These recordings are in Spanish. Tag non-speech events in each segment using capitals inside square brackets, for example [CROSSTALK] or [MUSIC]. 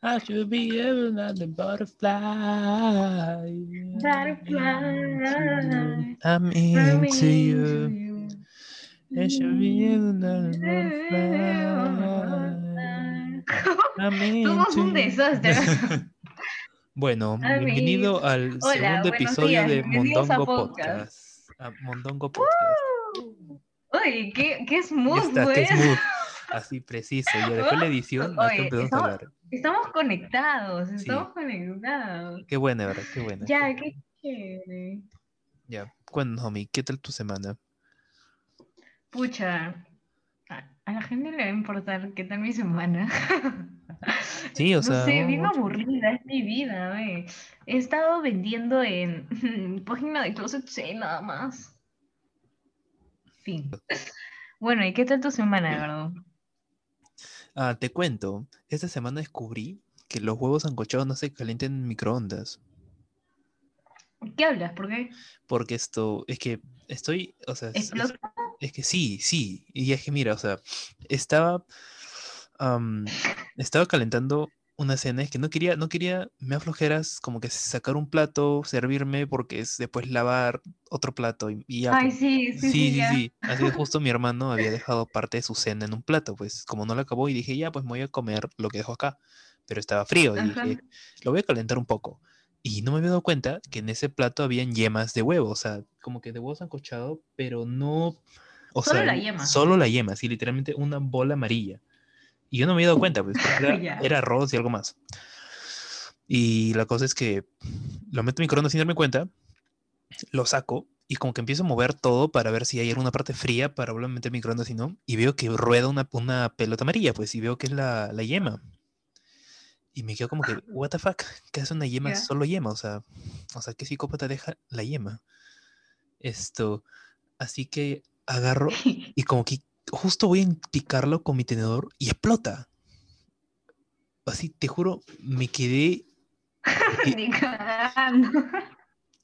I should be able to butterfly. Butterfly. I'm into you. I should be butterfly. I'm [LAUGHS] into un desastre. [LAUGHS] Bueno, [LAUGHS] bienvenido al Hola, segundo buenos episodio días, de Mondongo podcast. Podcast. A Mondongo Podcast. Oye, qué, qué smooth, güey. Así preciso. Y después la edición, Oye, empezamos a estamos- hablar. Estamos conectados, Sí. estamos conectados. Qué buena, ¿verdad? Qué buena. Ya, qué chévere. Ya. Cuéntanos, homie, ¿qué tal tu semana? Pucha, a, la gente le va a importar qué tal mi semana. [LAUGHS] Sí, o No sea, sé, bien aburrida es mi vida, ve. He estado vendiendo en [LAUGHS] página de Closet Sale nada más. Fin. [LAUGHS] Bueno, ¿y qué tal tu semana, Eduardo? Ah, te cuento. Esta semana descubrí que los huevos ancochados no se calientan en microondas. ¿Qué hablas? ¿Por qué? Porque esto, es que estoy, o sea, es, es- ¿Explota? es que sí, sí. Y es que mira, o sea, estaba, estaba calentando una cena, es que no quería, no quería, me aflojeras como que sacar un plato, servirme, porque es después lavar otro plato y, y ya. Ay, sí, sí, Sí, sí, sí, ya. sí. Así que justo mi hermano había dejado parte de su cena en un plato, pues como no lo acabó y dije, ya, pues me voy a comer lo que dejo acá. Pero estaba frío y Ajá. dije, lo voy a calentar un poco. Y no me había dado cuenta que en ese plato habían yemas de huevo, o sea, como que de huevo sancochado, pero no... O Solo sea, la yema. Solo la yema, sí, literalmente una bola amarilla. Y yo no me había dado cuenta, pues [LAUGHS] era, era arroz y algo más. Y la cosa es que lo meto en microondas sin darme cuenta, lo saco y como que empiezo a mover todo para ver si hay alguna parte fría para volver a meter microondas y no. Y veo que rueda una, una pelota amarilla, pues, y veo que es la, la yema. Y me quedo como que, [LAUGHS] what the fuck, ¿qué hace una yema? Ya. Solo yema, o sea, o sea, ¿qué psicópata deja la yema? Esto, así que agarro [LAUGHS] y como que justo voy a picarlo con mi tenedor y explota. Así, te juro, me quedé, [LAUGHS] Ni cagando.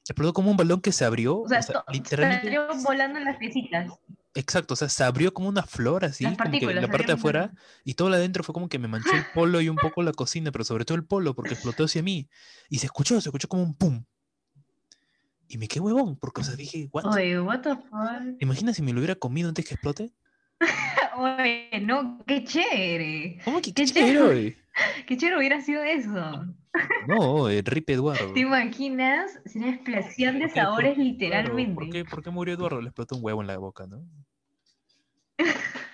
explotó como un balón que se abrió, O sea, o sea, literalmente, salió volando las piecitas. exacto, o sea, se abrió como una flor así, como que la parte de afuera, y todo lo de adentro fue como que me manchó el polo y un poco la cocina, pero sobre todo el polo, porque explotó hacia mí, y se escuchó, se escuchó como un pum. Y me quedé huevón, porque, o sea, dije, what? Oye, what the fuck. ¿Te imaginas si me lo hubiera comido antes que explote? Oye, no, qué chévere. ¿Cómo que Qué qué chévere? [LAUGHS] Qué chévere hubiera sido eso. No, el Rip Eduardo. ¿Te imaginas? Sería explosión de ¿Por qué? ¿Por- sabores literalmente. ¿por, qué, por qué murió Eduardo? Le explotó un huevo en la boca, ¿no? [LAUGHS]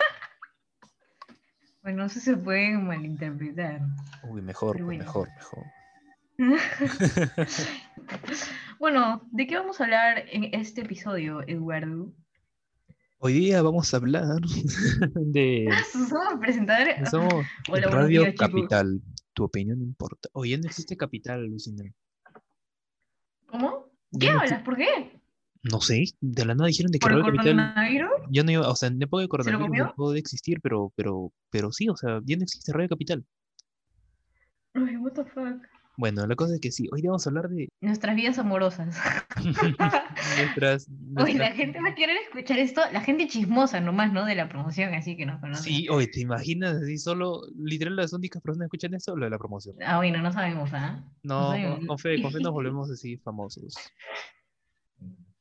Bueno, eso se puede malinterpretar. Uy, mejor, pues, bueno. mejor, mejor. [LAUGHS] Bueno, ¿de qué vamos a hablar en este episodio, Eduardo? Hoy día vamos a hablar [LAUGHS] de [LAUGHS] Somos presentadores. somos [LAUGHS] Hola, Radio días, chicos. Capital. Tu opinión importa. Oye, no existe Capital, Lucina. ¿Cómo? ¿Qué no, hablas? ¿Por qué? no sé, de la nada dijeron de que ¿Por el Radio Capital coronavirus? ya no iba, o sea, en época de ¿Se lo coronavirus comió? dejó de existir, pero, pero, pero sí, o sea, ya no existe Radio Capital. Ay, what the fuck. Bueno, la cosa es que sí, hoy vamos a hablar de Nuestras vidas amorosas. [LAUGHS] nuestras, [LAUGHS] Oye, la nuestras- gente va a querer escuchar esto, la gente chismosa nomás, ¿no? De la promoción, así que nos conoce. Sí, oye, ¿te imaginas así solo, literal, las únicas personas que escuchan esto, lo de la promoción? Ah, bueno, no sabemos, ¿ah? No, sabemos. con fe, con fe nos [LAUGHS] volvemos así famosos.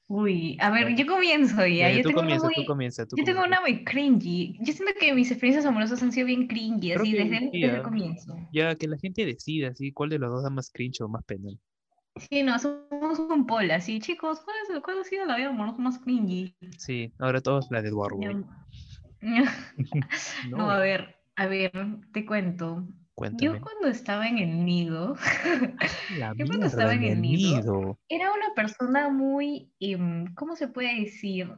Uy, a ver, yo comienzo ya. Yo tengo una comienza, muy, tú comienza, tú yo tengo una muy cringy. Yo siento que mis experiencias amorosas han sido bien cringy, así, desde, sí, desde el comienzo. Ya que la gente decida así cuál de los dos da más cringe o más pena. Sí, no, somos un poll, así, chicos, ¿cuál, es, cuál ha sido la vida amorosa más cringy? Sí, ahora todos la de Eduardo. [LAUGHS] [LAUGHS] No, a ver, a ver, te cuento. Yo cuando estaba en el nido, [LAUGHS] La yo cuando estaba en el nido, nido. era una persona muy, em, ¿cómo se puede decir?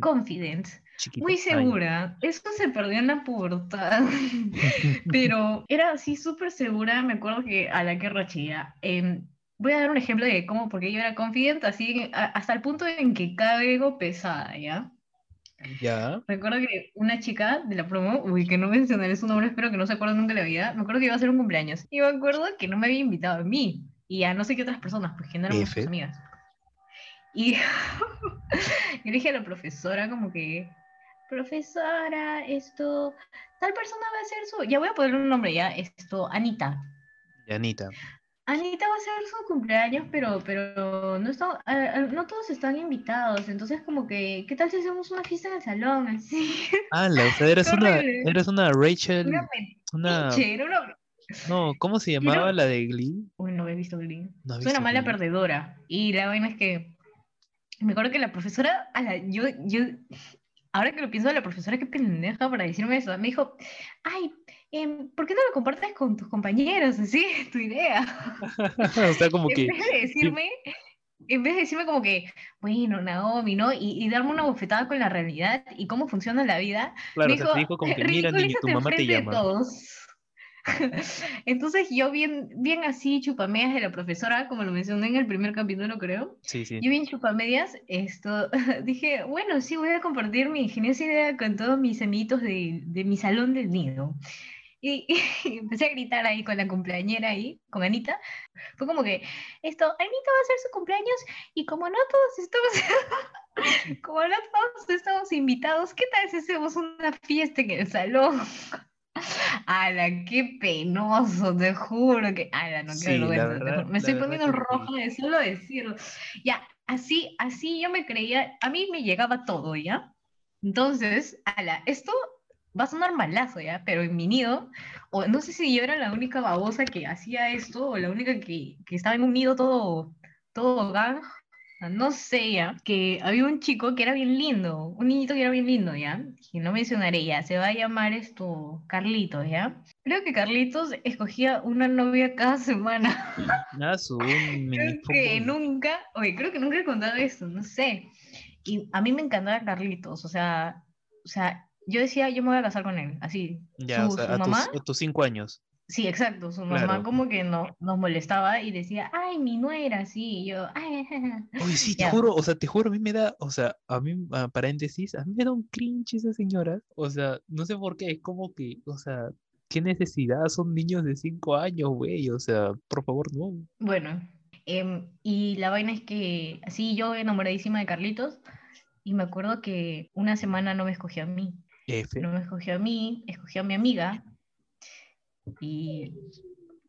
Confident, Chiquita. muy Ay. segura. Eso se perdió en la pubertad, [LAUGHS] [LAUGHS] pero era así súper segura. Me acuerdo que a la que rachía. em, voy a dar un ejemplo de cómo, porque yo era confident, así hasta el punto en que caigo pesada, ¿ya? Ya. Recuerdo que una chica de la promo, uy, que no mencionaré su nombre, espero que no se acuerde nunca de la vida, me acuerdo que iba a hacer un cumpleaños. Y me acuerdo que no me había invitado a mí y a no sé qué otras personas, pues que no éramos sus amigas. Y [LAUGHS] yo dije a la profesora como que, profesora, esto, tal persona va a ser su, ya voy a ponerle un nombre ya, esto, Anita. Y Anita. Anita va a ser su cumpleaños, pero, pero no, está, eh, eh, no todos están invitados, entonces como que, ¿qué tal si hacemos una fiesta en el salón? [LAUGHS] Así. Ah, la, o sea, eres una, eres una Rachel, Una no, ¿cómo se llamaba la de Glee? Uy, no he visto Glee. No Soy una mala Glee. perdedora. Y la vaina es que me acuerdo que la profesora, ala, yo, yo, ahora que lo pienso, la profesora qué pendeja para decirme eso. Me dijo, ay, em, ¿por qué no lo compartes con tus compañeros? Así es tu idea. [LAUGHS] O sea, como En que, vez de decirme, en vez de decirme como que, bueno, Naomi, ¿no? Y, y darme una bofetada con la realidad y cómo funciona la vida, claro, me o sea, dijo, te dijo como que, mira, niño, tu mamá te llama. todos. [LAUGHS] Entonces yo bien, bien así, chupamedias de la profesora, como lo mencioné en el primer capítulo, creo. Sí, sí. Yo bien chupamedias, esto, [LAUGHS] dije, bueno, sí, voy a compartir mi ingeniosa idea con todos mis amiguitos de, de mi salón del nido. Y, y [LAUGHS] empecé a gritar ahí con la cumpleañera ahí, con Anita. Fue como que, esto, Anita va a hacer su cumpleaños y como no todos estamos, [LAUGHS] como no todos estamos invitados, ¿qué tal si hacemos una fiesta en el salón? [LAUGHS] ¡Hala, qué penoso! Te juro que. ¡Hala, no, qué Sí, juro. Me estoy poniendo roja de solo decirlo. Ya, así, así yo me creía. A mí me llegaba todo, ¿ya? Entonces, ala, esto va a sonar malazo, ¿ya? Pero en mi nido, o no sé si yo era la única babosa que hacía esto, o la única que, que estaba en un nido todo, todo gang, no sé ya, que había un chico que era bien lindo, un niñito que era bien lindo, ¿ya? Que no mencionaré ya, se va a llamar esto Carlitos, ¿ya? Creo que Carlitos escogía una novia cada semana. [LAUGHS] Su mini Creo que nunca, oye, creo que nunca he contado esto, no sé. Y a mí me encantaba Carlitos, o sea, o sea, yo decía, yo me voy a casar con él, así. Ya, o Su, sea, su a tus, mamá, a tus cinco años. sí, exacto, su mamá como que no, nos molestaba y decía, ay, mi nuera, sí, y yo, ay, Oye, sí, [LAUGHS] te Ya. juro, o sea, te juro, a mí me da, o sea, a mí, a paréntesis, a mí me da un cringe esa señora. O sea, no sé por qué, es como que, o sea, qué necesidad, son niños de cinco años, güey, o sea, por favor, no. Bueno, em, y la vaina es que así yo enamoradísima de Carlitos y me acuerdo que una semana no me escogió a mí, F. no me escogió a mí, escogió a mi amiga y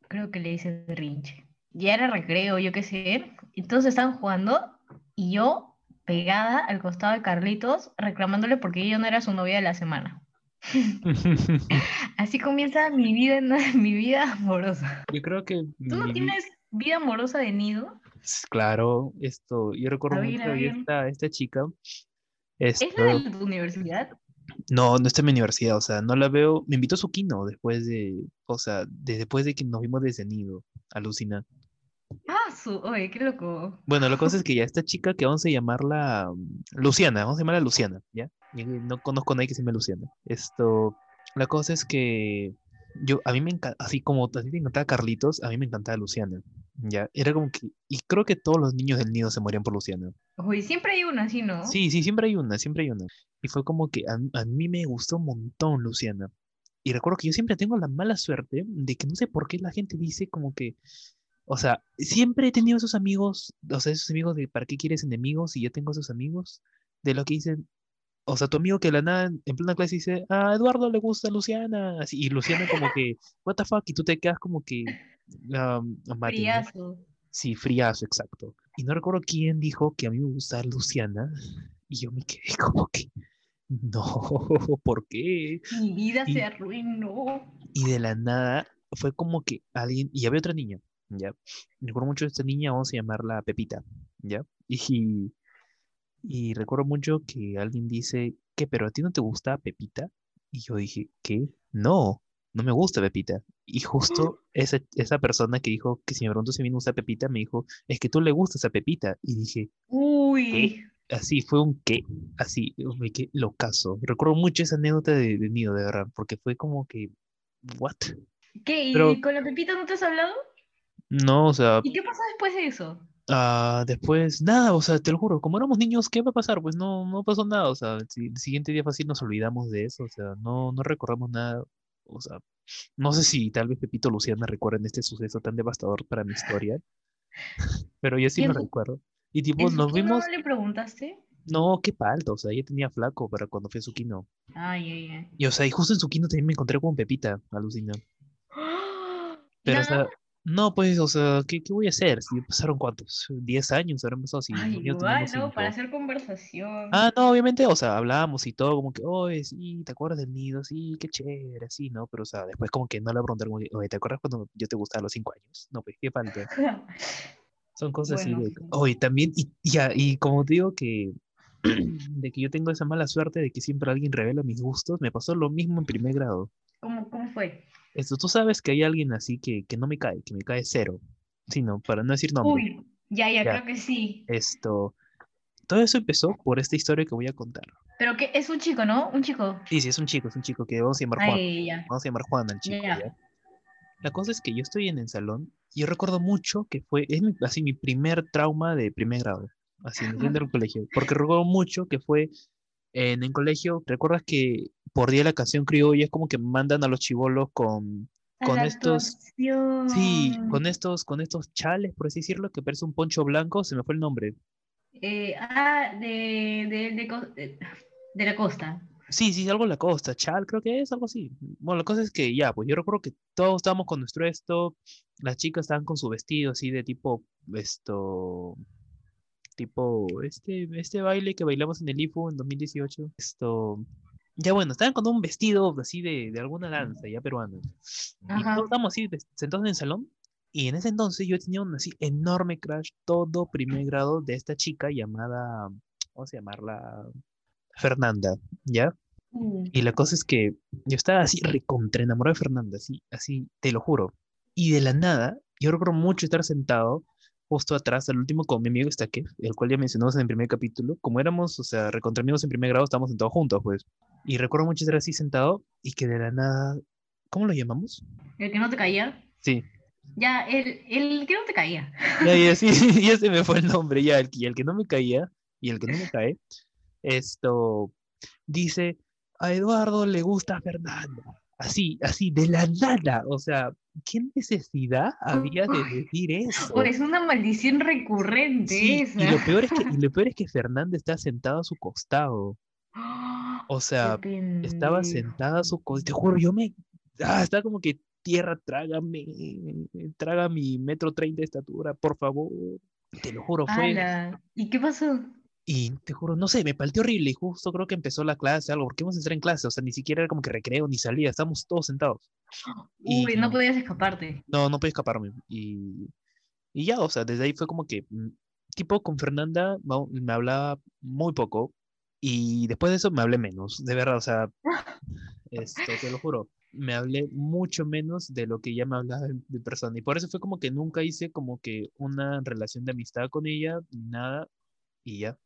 creo que le hice rinche. Ya era recreo, yo qué sé, entonces estaban jugando y yo pegada al costado de Carlitos reclamándole porque ella no era su novia de la semana. [LAUGHS] Así comienza mi vida, [LAUGHS] mi vida amorosa. Yo creo que ¿Tú no mi tienes vida amorosa de nido? Claro, esto, yo recuerdo A ver, mucho a esta, esta chica. ¿Es Esto, la de tu universidad? No, no está en mi universidad, o sea, no la veo. Me invitó a su kino después de, o sea, de- después de que nos vimos desde nido, alucina. Ah, su, oye, qué loco. Bueno, la cosa es que ya esta chica que vamos a llamarla mm, Luciana, vamos a llamarla Luciana, ¿ya? No conozco a nadie que se llame Luciana. Esto, la cosa es que yo, a mí me encanta, así como a ti te encantaba Carlitos, a mí me encantaba Luciana, ¿ya? Era como que, y creo que todos los niños del nido se morían por Luciana. Oye, siempre hay una así, ¿no? Sí, sí, siempre hay una, siempre hay una. Y fue como que a, a mí me gustó un montón Luciana. Y recuerdo que yo siempre tengo la mala suerte de que no sé por qué la gente dice como que, o sea, siempre he tenido esos amigos, o sea, esos amigos de ¿para qué quieres enemigos? Y yo tengo esos amigos de lo que dicen, o sea, tu amigo que de la nada en plena clase dice, a Eduardo le gusta Luciana, así, y Luciana como que, what the fuck, y tú te quedas como que, um, [LAUGHS] Mati, ¿no? Friazo. Sí, friazo, exacto. Y no recuerdo quién dijo que a mí me gustaba Luciana. Y yo me quedé [LAUGHS] como que, no, [LAUGHS] ¿por qué? Mi vida Y- se arruinó. Y de la nada fue como que alguien, y había otra niña, ¿ya? Me acuerdo mucho de esta niña, vamos a llamarla Pepita, ¿ya? Y, y recuerdo mucho que alguien dice, ¿qué? ¿Pero a ti no te gusta Pepita? Y yo dije, ¿qué? No, no me gusta Pepita. Y [LAUGHS] justo esa, esa persona que dijo que si me preguntó si a mí me gusta Pepita, me dijo, es que tú le gustas a Pepita. Y dije, Uy. así fue un qué, así, me quedé locazo. Recuerdo mucho esa anécdota de, de Nido, de verdad, porque fue como que, ¿what? ¿Qué? ¿Y Pero- con la Pepita no te has hablado? No, o sea, ¿Y qué pasó después de eso? Ah, después, nada, o sea, te lo juro, como éramos niños, ¿qué va a pasar? Pues no, no pasó nada, o sea, el siguiente día fácil nos olvidamos de eso, o sea, no, no recordamos nada, o sea, no sé si tal vez Pepito o Luciana recuerden este suceso tan devastador para mi historia, [LAUGHS] pero yo sí ¿Y lo recuerdo. Y tipo, ¿En su nos vimos, no le preguntaste? no, qué palta, o sea, ella tenía flaco para cuando fue a su kino. Ay, ay, ay. Y o sea, y justo en su kino también me encontré con Pepita, alucina. ¡Ah! Pero o sea, No, pues, o sea, ¿qué, qué voy a hacer? Si pasaron cuántos, 10 años, habrán pasado, si Ay, igual, ¿no? Para hacer conversación. Ah, no, obviamente, o sea, hablábamos y todo, como que, oye, sí, ¿te acuerdas del nido? Sí, qué chévere, sí, ¿no? Pero, o sea, después como que no le preguntaron, oye, ¿te acuerdas cuando yo te gustaba a los 5 años? No, pues, qué falta. [LAUGHS] Son cosas así de, sí. oye, también, y ya, y como te digo que, [CLEARS THROAT] de que yo tengo esa mala suerte de que siempre alguien revela mis gustos, me pasó lo mismo en primer grado. ¿Cómo, cómo fue? Esto, tú sabes que hay alguien así que, que no me cae, que me cae cero. Sí, no, para no decir nombre. Uy, ya, ya, Ya. creo que sí. Esto, todo eso empezó por esta historia que voy a contar. Pero que es un chico, ¿no? Un chico. Sí, sí, es un chico, es un chico que vamos a llamar Juan. Ay, ya. Vamos a llamar Juan al chico, Ya. ¿ya? La cosa es que yo estoy en el salón y yo recuerdo mucho que fue, es mi- así mi primer trauma de primer grado, así en el [LAUGHS] colegio, porque recuerdo mucho que fue en el colegio, ¿recuerdas que por día de la canción criolla es como que mandan a los chivolos con, con estos, actuación. sí, con estos, con estos chales, por así decirlo, que parece un poncho blanco, se me fue el nombre. Eh, ah, de, de, de, de- de la costa. Sí, sí, algo en la costa, chal, creo que es algo así. Bueno, la cosa es que ya, pues yo recuerdo que todos estábamos con nuestro esto, las chicas estaban con su vestido así de tipo, esto, tipo, este, este baile que bailamos en el IFU en 2018, esto, ya bueno, estaban con un vestido así de, de alguna danza, ya peruana. Y Ajá. todos estábamos así sentados en el salón, y en ese entonces yo tenía un así enorme crush, todo primer grado de esta chica llamada, vamos a llamarla Fernanda, ¿ya? Uh, Y la cosa es que yo estaba así recontra enamorado de Fernanda, así, así, te lo juro. Y de la nada, yo recuerdo mucho estar sentado justo atrás, al último, con mi amigo Estaque, el cual ya mencionamos en el primer capítulo. Como éramos, o sea, recontra amigos en primer grado, estábamos sentados juntos, pues. Y recuerdo mucho estar así sentado y que de la nada, ¿cómo lo llamamos? el que no te caía. Sí, Ya, el, el que no te caía. ya, ya, [LAUGHS] sí, [LAUGHS] ya se me fue el nombre, ya, el, el que no me caía y el que no me cae, esto dice, a Eduardo le gusta Fernanda. Así, así, de la nada. O sea, ¿qué necesidad había de decir eso? Oh, es una maldición recurrente Sí, esa. y lo peor es que, y lo peor es que [LAUGHS] Fernanda está sentada a su costado. O sea, estaba sentada a su costado. Te juro, yo me. Ah, estaba como que tierra, trágame. Traga mi metro treinta de estatura, por favor. Te lo juro, fue. ¿Y qué pasó? Y te juro, no sé, me palteó horrible. Y justo creo que empezó la clase, algo, porque íbamos a entrar en clase. O sea, ni siquiera era como que recreo ni salía, estábamos todos sentados. Uy, Y- no podías escaparte. No, no podía escaparme. Y, y ya, o sea, desde ahí fue como que, mm, tipo, con Fernanda me hablaba muy poco. Y después de eso me hablé menos, de verdad, o sea, [LAUGHS] esto, te lo juro, me hablé mucho menos de lo que ella me hablaba de, de persona. Y por eso fue como que nunca hice como que una relación de amistad con ella, ni nada, y ya.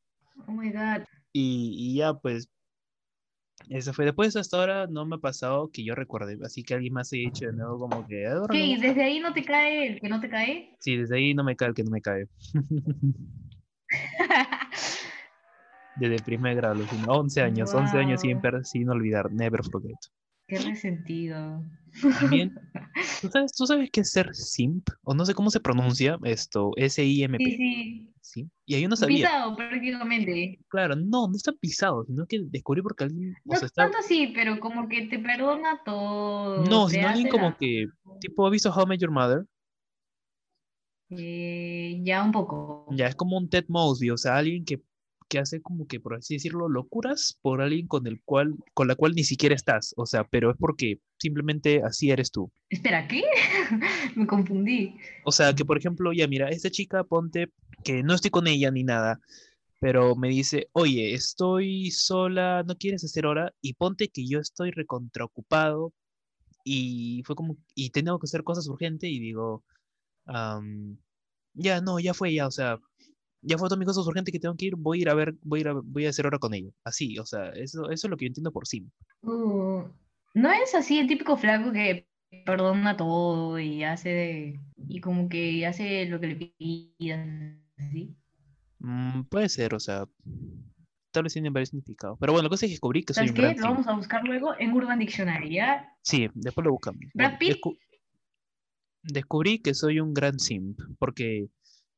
Oh my god. Y, y ya, pues, eso fue. Después hasta ahora no me ha pasado que yo recuerde, así que alguien más haya dicho de nuevo como que... "Ahora ¿Qué? no". ¿Y desde ahí no te cae el que no te cae? Sí, desde ahí no me cae el que no me cae. [LAUGHS] Desde el primer grado, alucina. 11 años, 11 años sin, Wow. sin olvidar, never forget. Qué resentido. También, [LAUGHS] ¿tú sabes, ¿tú sabes qué es ser simp? O no sé cómo se pronuncia esto, S-I-M-P. Sí, sí. ¿sí? Y ahí yo no sabía. Pisado prácticamente. Claro, no, no está pisado, sino que descubrí porque alguien, o No sea, está... tanto así, pero como que te perdona todo. No, sino alguien como la- que, tipo, ¿ha visto How Met Your Mother? Eh, ya un poco. Ya, es como un Ted Mosby, o sea, alguien que, que hace como que, por así decirlo, locuras por alguien con el cual, con la cual ni siquiera estás, o sea, pero es porque simplemente así eres tú. Espera, ¿qué? [LAUGHS] Me confundí. O sea, que por ejemplo, ya mira, esta chica, ponte que no estoy con ella ni nada, pero me dice, oye, estoy sola, ¿no quieres hacer hora? Y ponte que yo estoy recontraocupado y fue como, y tengo que hacer cosas urgentes y digo, am, ya, no, ya fue, ya, o sea, ya fue todas mis cosas urgentes que tengo que ir, voy a ir a ver, voy a ir a, voy a hacer hora con ella. Así, o sea, eso, eso es lo que yo entiendo por sí. Uh, no es así el típico flaco que perdona todo y hace de- y como que hace lo que le pidan. ¿sí? Mm, puede ser, o sea, tal vez tiene varios significados. Pero bueno, la cosa es que descubrí que soy ¿Sabes un qué? gran Lo simp. vamos a buscar luego en Urban Dictionary, ¿ya? Sí, después lo buscamos. Brad Pitt. descu- descubrí que soy un gran simp, porque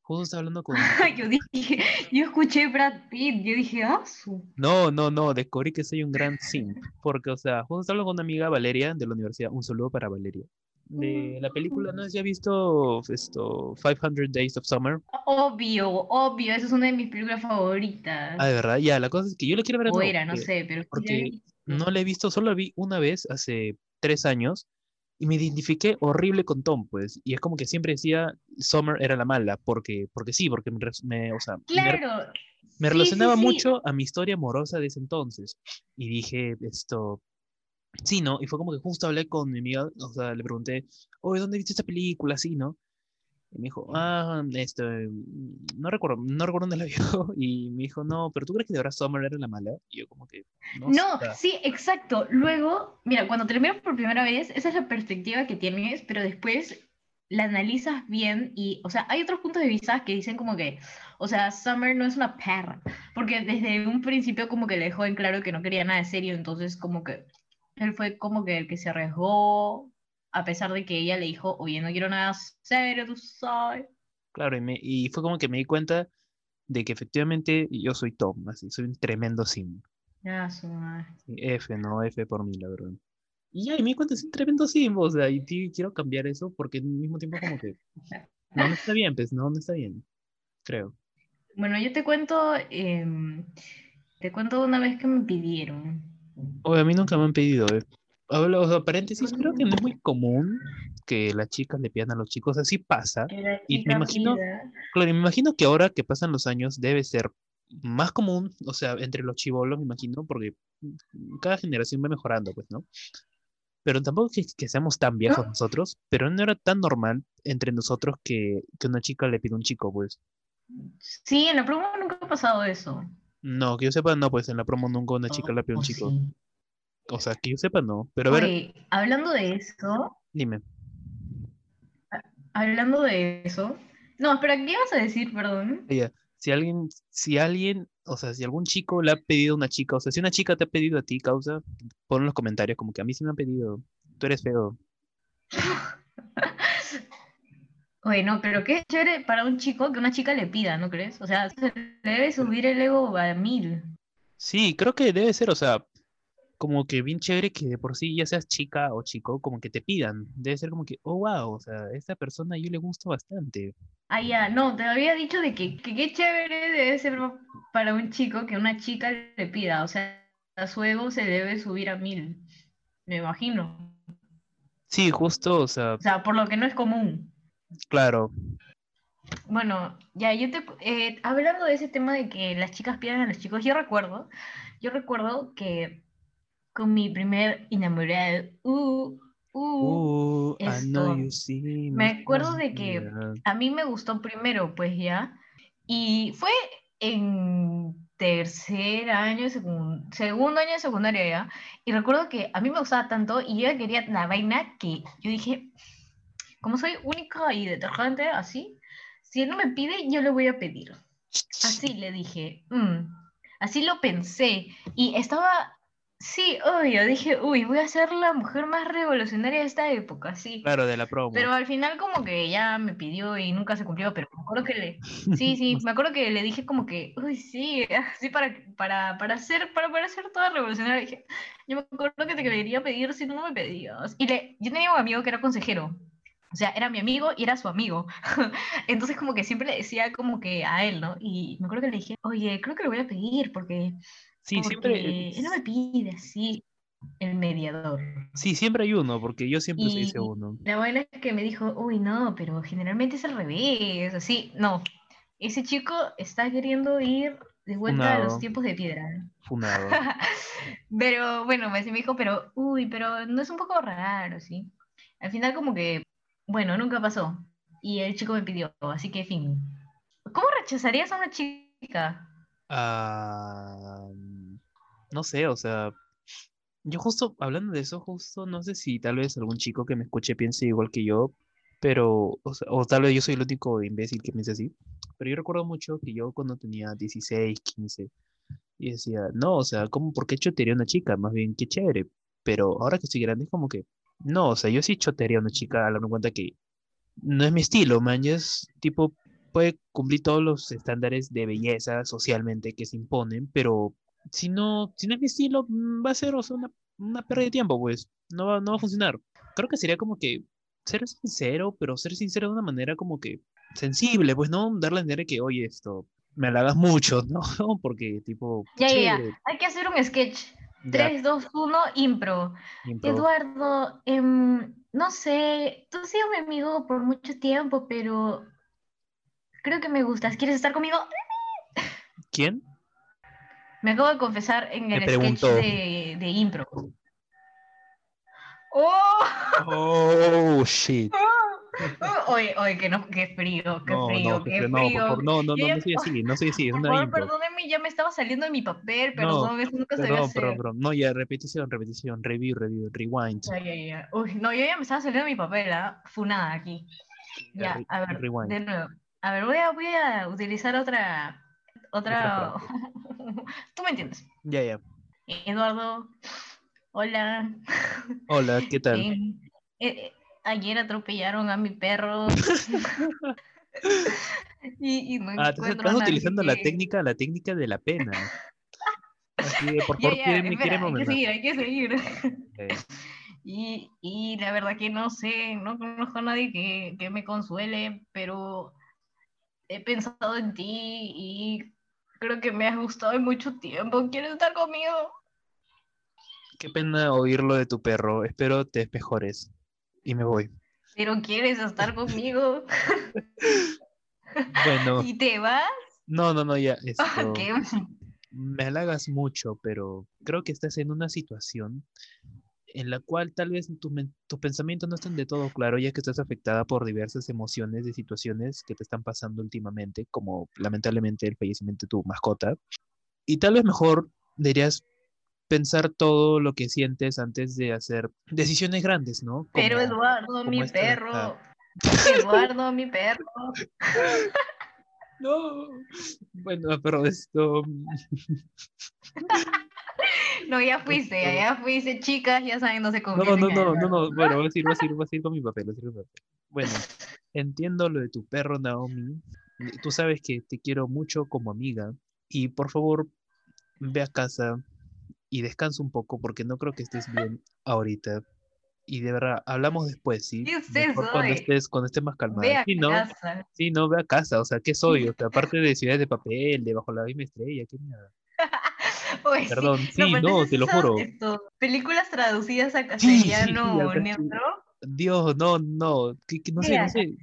justo estaba hablando con... [LAUGHS] Yo dije, yo escuché Brad Pitt, yo dije, ah, su. No, no, no, descubrí que soy un gran simp, porque, o sea, justo estaba hablando con una amiga, Valeria, de la universidad, un saludo para Valeria. de la película, ¿no? ¿Ya has visto esto, 500 Days of Summer? Obvio, obvio, esa es una de mis películas favoritas. Ah, de verdad, ya, la cosa es que yo la quiero ver o nuevo, era, no porque- sé, pero porque no la he visto, solo la vi una vez hace tres años y me identifiqué horrible con Tom, pues, y es como que siempre decía Summer era la mala, porque, porque sí, porque me, me- o sea, me, Claro. me sí, relacionaba sí, sí. mucho a mi historia amorosa de ese entonces. Y dije, esto, sí, ¿no? Y fue como que justo hablé con mi amiga, o sea, le pregunté, oye, ¿dónde viste esta película? Sí, ¿no? Y me dijo, ah, esto, no recuerdo, no recuerdo dónde la vio. [LAUGHS] Y me dijo, no, pero ¿tú crees que de verdad Summer era la mala? Y yo como que, no, No, sí, exacto. Luego, mira, cuando te lo miras por primera vez, esa es la perspectiva que tienes, pero después la analizas bien y, o sea, hay otros puntos de vista que dicen como que, o sea, Summer no es una perra, porque desde un principio como que le dejó en claro que no quería nada de serio, entonces como que él fue como que el que se arriesgó, a pesar de que ella le dijo, oye, no quiero nada serio, tú sabes. claro, y, me- y fue como que me di cuenta de que efectivamente yo soy Tom, así, soy un tremendo sim. Ya, su madre. Sí, F, no, F por mí, la verdad. Y ya, y me di cuenta, es un tremendo sim, o sea, y quiero cambiar eso porque al mismo tiempo como que, [LAUGHS] no, no está bien, pues, no, no está bien, creo. Bueno, yo te cuento, em, te cuento una vez que me pidieron. Oye, a mí nunca me han pedido, eh. Hablo, o sea, paréntesis, creo que no es muy común que las chicas le pidan a los chicos, así pasa. Y me imagino- pida. Claro, me imagino que ahora que pasan los años debe ser más común, o sea, entre los chibolos, me imagino, porque cada generación va mejorando, pues, ¿no? Pero tampoco que, que seamos tan viejos No. nosotros, pero no era tan normal entre nosotros que, que una chica le pida a un chico, pues. Sí, en la promo nunca ha pasado eso. No, que yo sepa, no, pues en la promo nunca una chica le pide a un ¿O chico. sí? O sea, que yo sepa, no. Pero a ver, Oye, hablando de eso, dime. hablando de eso. No, espera, ¿qué ibas a decir? Perdón. Ella, si alguien, si alguien, o sea, si algún chico le ha pedido a una chica, o sea, si una chica te ha pedido a ti, causa, pon en los comentarios como que a mí sí me han pedido, tú eres feo. [LAUGHS] Oye, no, pero qué chévere para un chico que una chica le pida, ¿no crees? O sea, se debe subir el ego a mil. Sí, creo que debe ser, o sea, como que bien chévere que de por sí ya seas chica o chico, como que te pidan. Debe ser como que, oh, wow, o sea, esta persona yo le gusto bastante. Ah, ya, no, te había dicho de que que qué chévere debe ser para un chico que una chica le pida. O sea, a su ego se debe subir a mil. Me imagino. Sí, justo, o sea, O sea, por lo que no es común. claro, Bueno, ya, yo te, eh, hablando de ese tema de que las chicas pidan a los chicos, yo recuerdo, yo recuerdo que con mi primer enamorado, uh, uh, uh, esto, you see me me acuerdo de que here. a mí me gustó primero, pues ya, y fue en tercer año, segun- segundo año de secundaria ya, y recuerdo que a mí me gustaba tanto y yo quería la vaina que yo dije, como soy única y detergente, así, si él no me pide, yo le voy a pedir. Así le dije, "Mm". así lo pensé. Y estaba, sí, obvio, dije, uy, voy a ser la mujer más revolucionaria de esta época, sí. Claro, de la promo. Pero al final como que ya me pidió y nunca se cumplió, pero me acuerdo que le, [LAUGHS] sí, sí, me acuerdo que le dije como que, uy, sí, [LAUGHS] así para, para, para ser, para, para ser toda revolucionaria, dije, yo me acuerdo que te quería pedir si tú no me pedías. Y le, yo tenía un amigo que era consejero, o sea, era mi amigo y era su amigo. [LAUGHS] Entonces como que siempre le decía como que a él, ¿no? Y me acuerdo que le dije, oye, creo que le voy a pedir porque, Sí, porque siempre, él no me pide así, el mediador. sí, siempre hay uno, porque yo siempre soy ese Y uno. la buena es que me dijo, uy, no, pero generalmente es al revés, así, no, ese chico está queriendo ir de vuelta a los tiempos de piedra. Funado. [LAUGHS] Pero bueno, me me dijo, pero, uy, pero no es un poco raro, ¿sí? Al final como que, bueno, nunca pasó. Y el chico me pidió, así que fin. ¿Cómo rechazarías a una chica? Ah, no sé, o sea, yo justo, hablando de eso, justo, no sé si tal vez algún chico que me escuche piense igual que yo, pero, o, sea, o tal vez yo soy el único imbécil que piensa así, pero yo recuerdo mucho que yo cuando tenía 16, 15, y decía, no, o sea, ¿cómo, por qué chotearía una chica? Más bien, qué chévere, pero ahora que estoy grande es como que, no, o sea, yo sí chotearía una chica, al darme cuenta que no es mi estilo, man, ya es tipo, puede cumplir todos los estándares de belleza socialmente que se imponen, pero si no, si no es mi estilo, mm, va a ser o sea, una, una pérdida de tiempo, pues, no va, no va a funcionar. Creo que sería como que ser sincero, pero ser sincero de una manera como que sensible, pues no darle a entender que, oye, esto, me halagas mucho, [LAUGHS] ¿no? Porque tipo... Ya, ya, ya. Hay que hacer un sketch. ya, 3, 2, 1, impro. impro. Eduardo, em, no sé, tú has sido mi amigo por mucho tiempo, pero creo que me gustas. ¿Quieres estar conmigo? ¿Quién? Me acabo de confesar en el sketch preguntó. de, de impro. ¡Oh! Oh, shit. [LAUGHS] Oye, oye, que, no, que frío, qué No, frío, no, qué que- no, por frío. favor, no, no, no, no soy así, no soy así, es Por una favor, impro. perdónenme, ya me estaba saliendo de mi papel, No, perdón, eso nunca se debe hacer. perdón. No, ya, repetición, repetición, review, review, rewind. Ya, ya, ya. Uy, no, yo ya me estaba saliendo de mi papel, ¿ah? Funada aquí. Ya, a ver, rewind. de nuevo. A ver, voy a, voy a utilizar otra, otra... [LAUGHS] Tú me entiendes. Ya, ya. Eduardo, hola. Hola, ¿qué tal? [LAUGHS] Eh, eh, ayer atropellaron a mi perro. [LAUGHS] y, y no Ah, encuentro estás utilizando la técnica, la técnica de la pena. Así de, por favor, espera, hay que seguir, hay que seguir. Y, y la verdad que no sé, no conozco a nadie que, que me consuele, pero he pensado en ti y creo que me has gustado en mucho tiempo. ¿Quieres estar conmigo? Qué pena oírlo de tu perro. Espero te mejores. Y me voy. Pero quieres estar conmigo [LAUGHS] Bueno, y te vas. no, no, no, ya. [LAUGHS] Esto, me halagas mucho, pero creo que estás en una situación en la cual tal vez tus tus pensamientos no están de todo claro, ya que estás afectada por diversas emociones de situaciones que te están pasando últimamente, como lamentablemente el fallecimiento de tu mascota. Y tal vez mejor deberías pensar todo lo que sientes antes de hacer decisiones grandes, ¿no? Pero Eduardo, mi esta perro. acá. [LAUGHS] Eduardo, mi perro. [LAUGHS] No. Bueno, pero esto... [LAUGHS] No, ya fuiste, ya, fuiste, chicas, ya saben, no se No, confíen no, no, no, Eduardo. no, bueno, voy a seguir, voy a seguir, voy a seguir con mi papel, voy a seguir con mi papel. Bueno, [LAUGHS] entiendo lo de tu perro, Naomi. Tú sabes que te quiero mucho como amiga y por favor, ve a casa y descansa un poco porque no creo que estés bien ahorita. Y de verdad, hablamos después, ¿sí? ¿Qué es Mejor eso, cuando estés, cuando estés más calmada. Ve a Sí, no, casa. sí, no, ve a casa, o sea, ¿qué soy? O sea, [LAUGHS] aparte de Ciudades de Papel, de Bajo la misma estrella, ¿qué mierda? [LAUGHS] Sí. Perdón, sí, no, te lo juro. esto, películas traducidas a castellano sí, neutro. Dios, no, no, que, que no sé, no sé,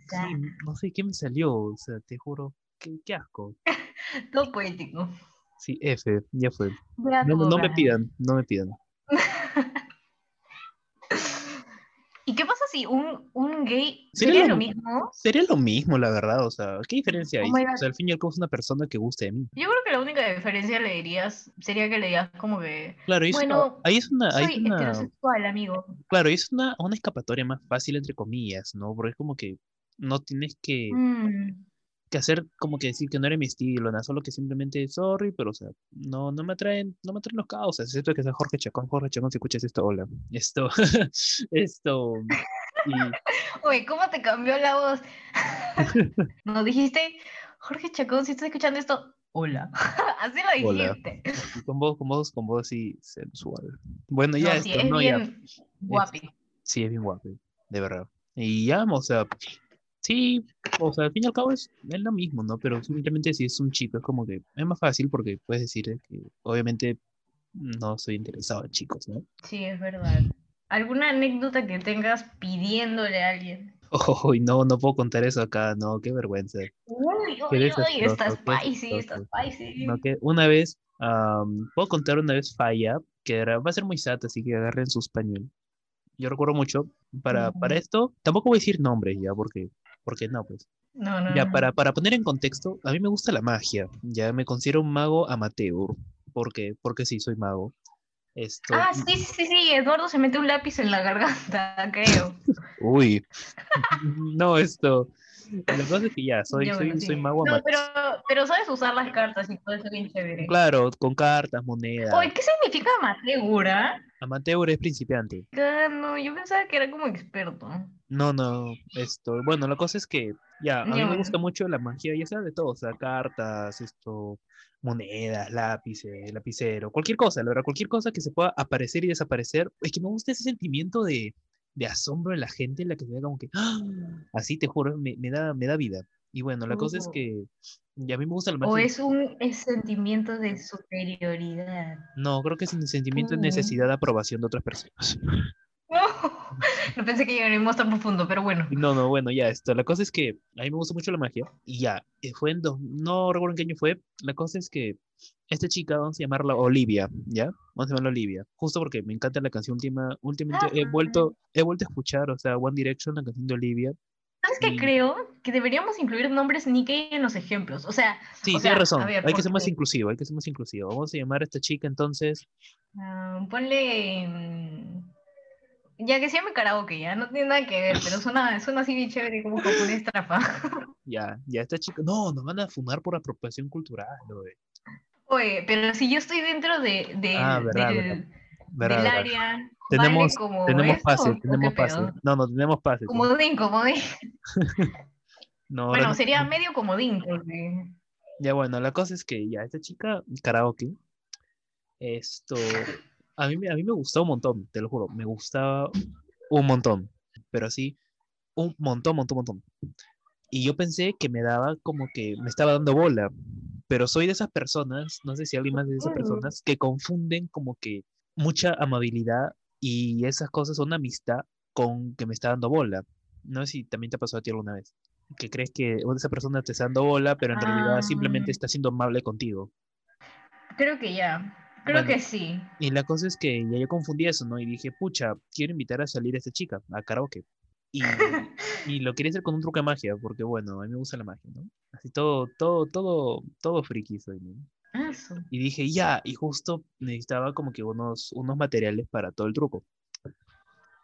no sé qué me salió, o sea, te juro, qué, qué asco. [LAUGHS] Todo poético. Sí, F, ya fue. No, no me pidan, no me pidan. [LAUGHS] ¿Y qué pasa si un, un gay Sería sería lo lo mi- mismo? Sería lo mismo, la verdad, o sea, ¿qué diferencia Oh hay? O sea, al fin y al cabo es una persona que guste de mí. Yo creo que la única diferencia le dirías sería que le digas como que, Claro, es una, ahí es una, ahí es soy una, heterosexual, amigo. claro, es una, una escapatoria más fácil, entre comillas, ¿no? Porque es como que no tienes que, Mm, que hacer como que decir que no eres mi estilo, nada, solo que simplemente sorry, pero o sea, no, no me atraen, no me atraen los causas, excepto que sea Jorge Chacón, Jorge Chacón, si escuchas esto, hola, esto, [LAUGHS] esto, y [LAUGHS] Oye, ¿cómo te cambió la voz? [LAUGHS] Nos dijiste, Jorge Chacón, si estás escuchando esto, hola. [LAUGHS] Así lo dijiste. con voz, con voz, con voz así sensual. Bueno, ya No, sí, esto, es no, ya, bien guapi. sí, es bien guapo, de verdad. Y ya, o sea, sí, o sea, al fin y al cabo es, es lo mismo, ¿no? Pero simplemente si es un chico, es como que es más fácil porque puedes decir que obviamente no soy interesado en chicos, ¿no? Sí, es verdad. ¿Alguna anécdota que tengas pidiéndole a alguien? Uy, no, no puedo contar eso acá, no, qué vergüenza. Uy, uy, uy, qué spicy, estás spicy. No, que una vez, am, puedo contar una vez falla, que era, va a ser muy sad, así que agarren su español. Yo recuerdo mucho, para, para esto, tampoco voy a decir nombres ya, porque, porque no, pues. No, no, Ya, no. para, para poner en contexto, a mí me gusta la magia, ya me considero un mago amateur, porque, porque sí, soy mago. Esto, Ah, sí, sí, sí, sí, Eduardo se mete un lápiz en la garganta, [LAUGHS] creo. uy, [LAUGHS] no, esto, la cosa es que ya, soy, soy, bueno, soy sí. mago No, amateur. pero, pero sabes usar las cartas y todo eso bien chévere. Claro, con cartas, monedas. Oye, ¿qué significa amateur? Amateur es principiante. Ah, No, yo pensaba que era como experto. No, no, esto, bueno, la cosa es que, ya, a mí me gusta mucho la magia, ya sea de todo, o sea, cartas, esto, monedas, lápices, lapicero, cualquier cosa, la verdad, cualquier cosa que se pueda aparecer y desaparecer, es que me gusta ese sentimiento de, de asombro en la gente, en la que se ve como que, ¡ah! así te juro, me, me da, me da vida. Y bueno, la cosa es Uh. que y a mí me gusta la O magia. es un es sentimiento de superioridad. No, creo que es un sentimiento de Mm. necesidad de aprobación de otras personas. No, no pensé que llegaríamos tan profundo, pero bueno. No, no, bueno, ya esto. La cosa es que a mí me gusta mucho la magia. Y ya, eh, fue en dos, no recuerdo en qué año fue. La cosa es que esta chica, vamos a llamarla Olivia, ¿ya? Vamos a llamarla Olivia. Justo porque me encanta la canción última. Últimamente he vuelto, he vuelto a escuchar, o sea, One Direction, la canción de Olivia. ¿Sabes qué Y- creo? Que deberíamos incluir nombres Nikkei en los ejemplos. O sea, Sí, o tienes razón. ver, hay que ser más inclusivo, hay que ser más inclusivo. Vamos a llamar a esta chica entonces. ah, ponle. Ya que se llame karaoke, ya no tiene nada que ver, pero suena, suena así bien chévere como japonés trafa. [LAUGHS] Ya, ya, esta chica. No, nos van a fumar por apropiación cultural, güey. Oye, pero si yo estoy dentro de, de- Ah, verdad, del, verdad. Verdad, área, Tenemos- ¿vale como Tenemos esto pase, tenemos? No, no, tenemos pase. Comodín, comodín. [LAUGHS] No, Bueno, no- sería medio comodín, porque... Ya bueno, la cosa es que ya esta chica, karaoke, esto, a mí, a mí me gustaba un montón, te lo juro, me gustaba un montón, pero así, un montón, montón, montón. Y yo pensé que me daba como que me estaba dando bola, pero soy de esas personas, no sé si alguien más de esas personas, que confunden como que mucha amabilidad y esas cosas son amistad con que me está dando bola. No sé si también te ha pasado a ti alguna vez. Que crees que esa persona te está dando bola, pero en realidad simplemente Ah. está siendo amable contigo. Creo que ya. Creo Bueno. que sí. Y la cosa es que ya yo confundí eso, ¿no? Y dije, pucha, quiero invitar a salir a esta chica, a karaoke. Y, [LAUGHS] y lo quería hacer con un truco de magia, porque bueno, a mí me gusta la magia, ¿no? Así todo, todo, todo, todo friki soy, ¿no? Ah, su- Y dije, ya, y justo necesitaba como que unos, unos materiales para todo el truco.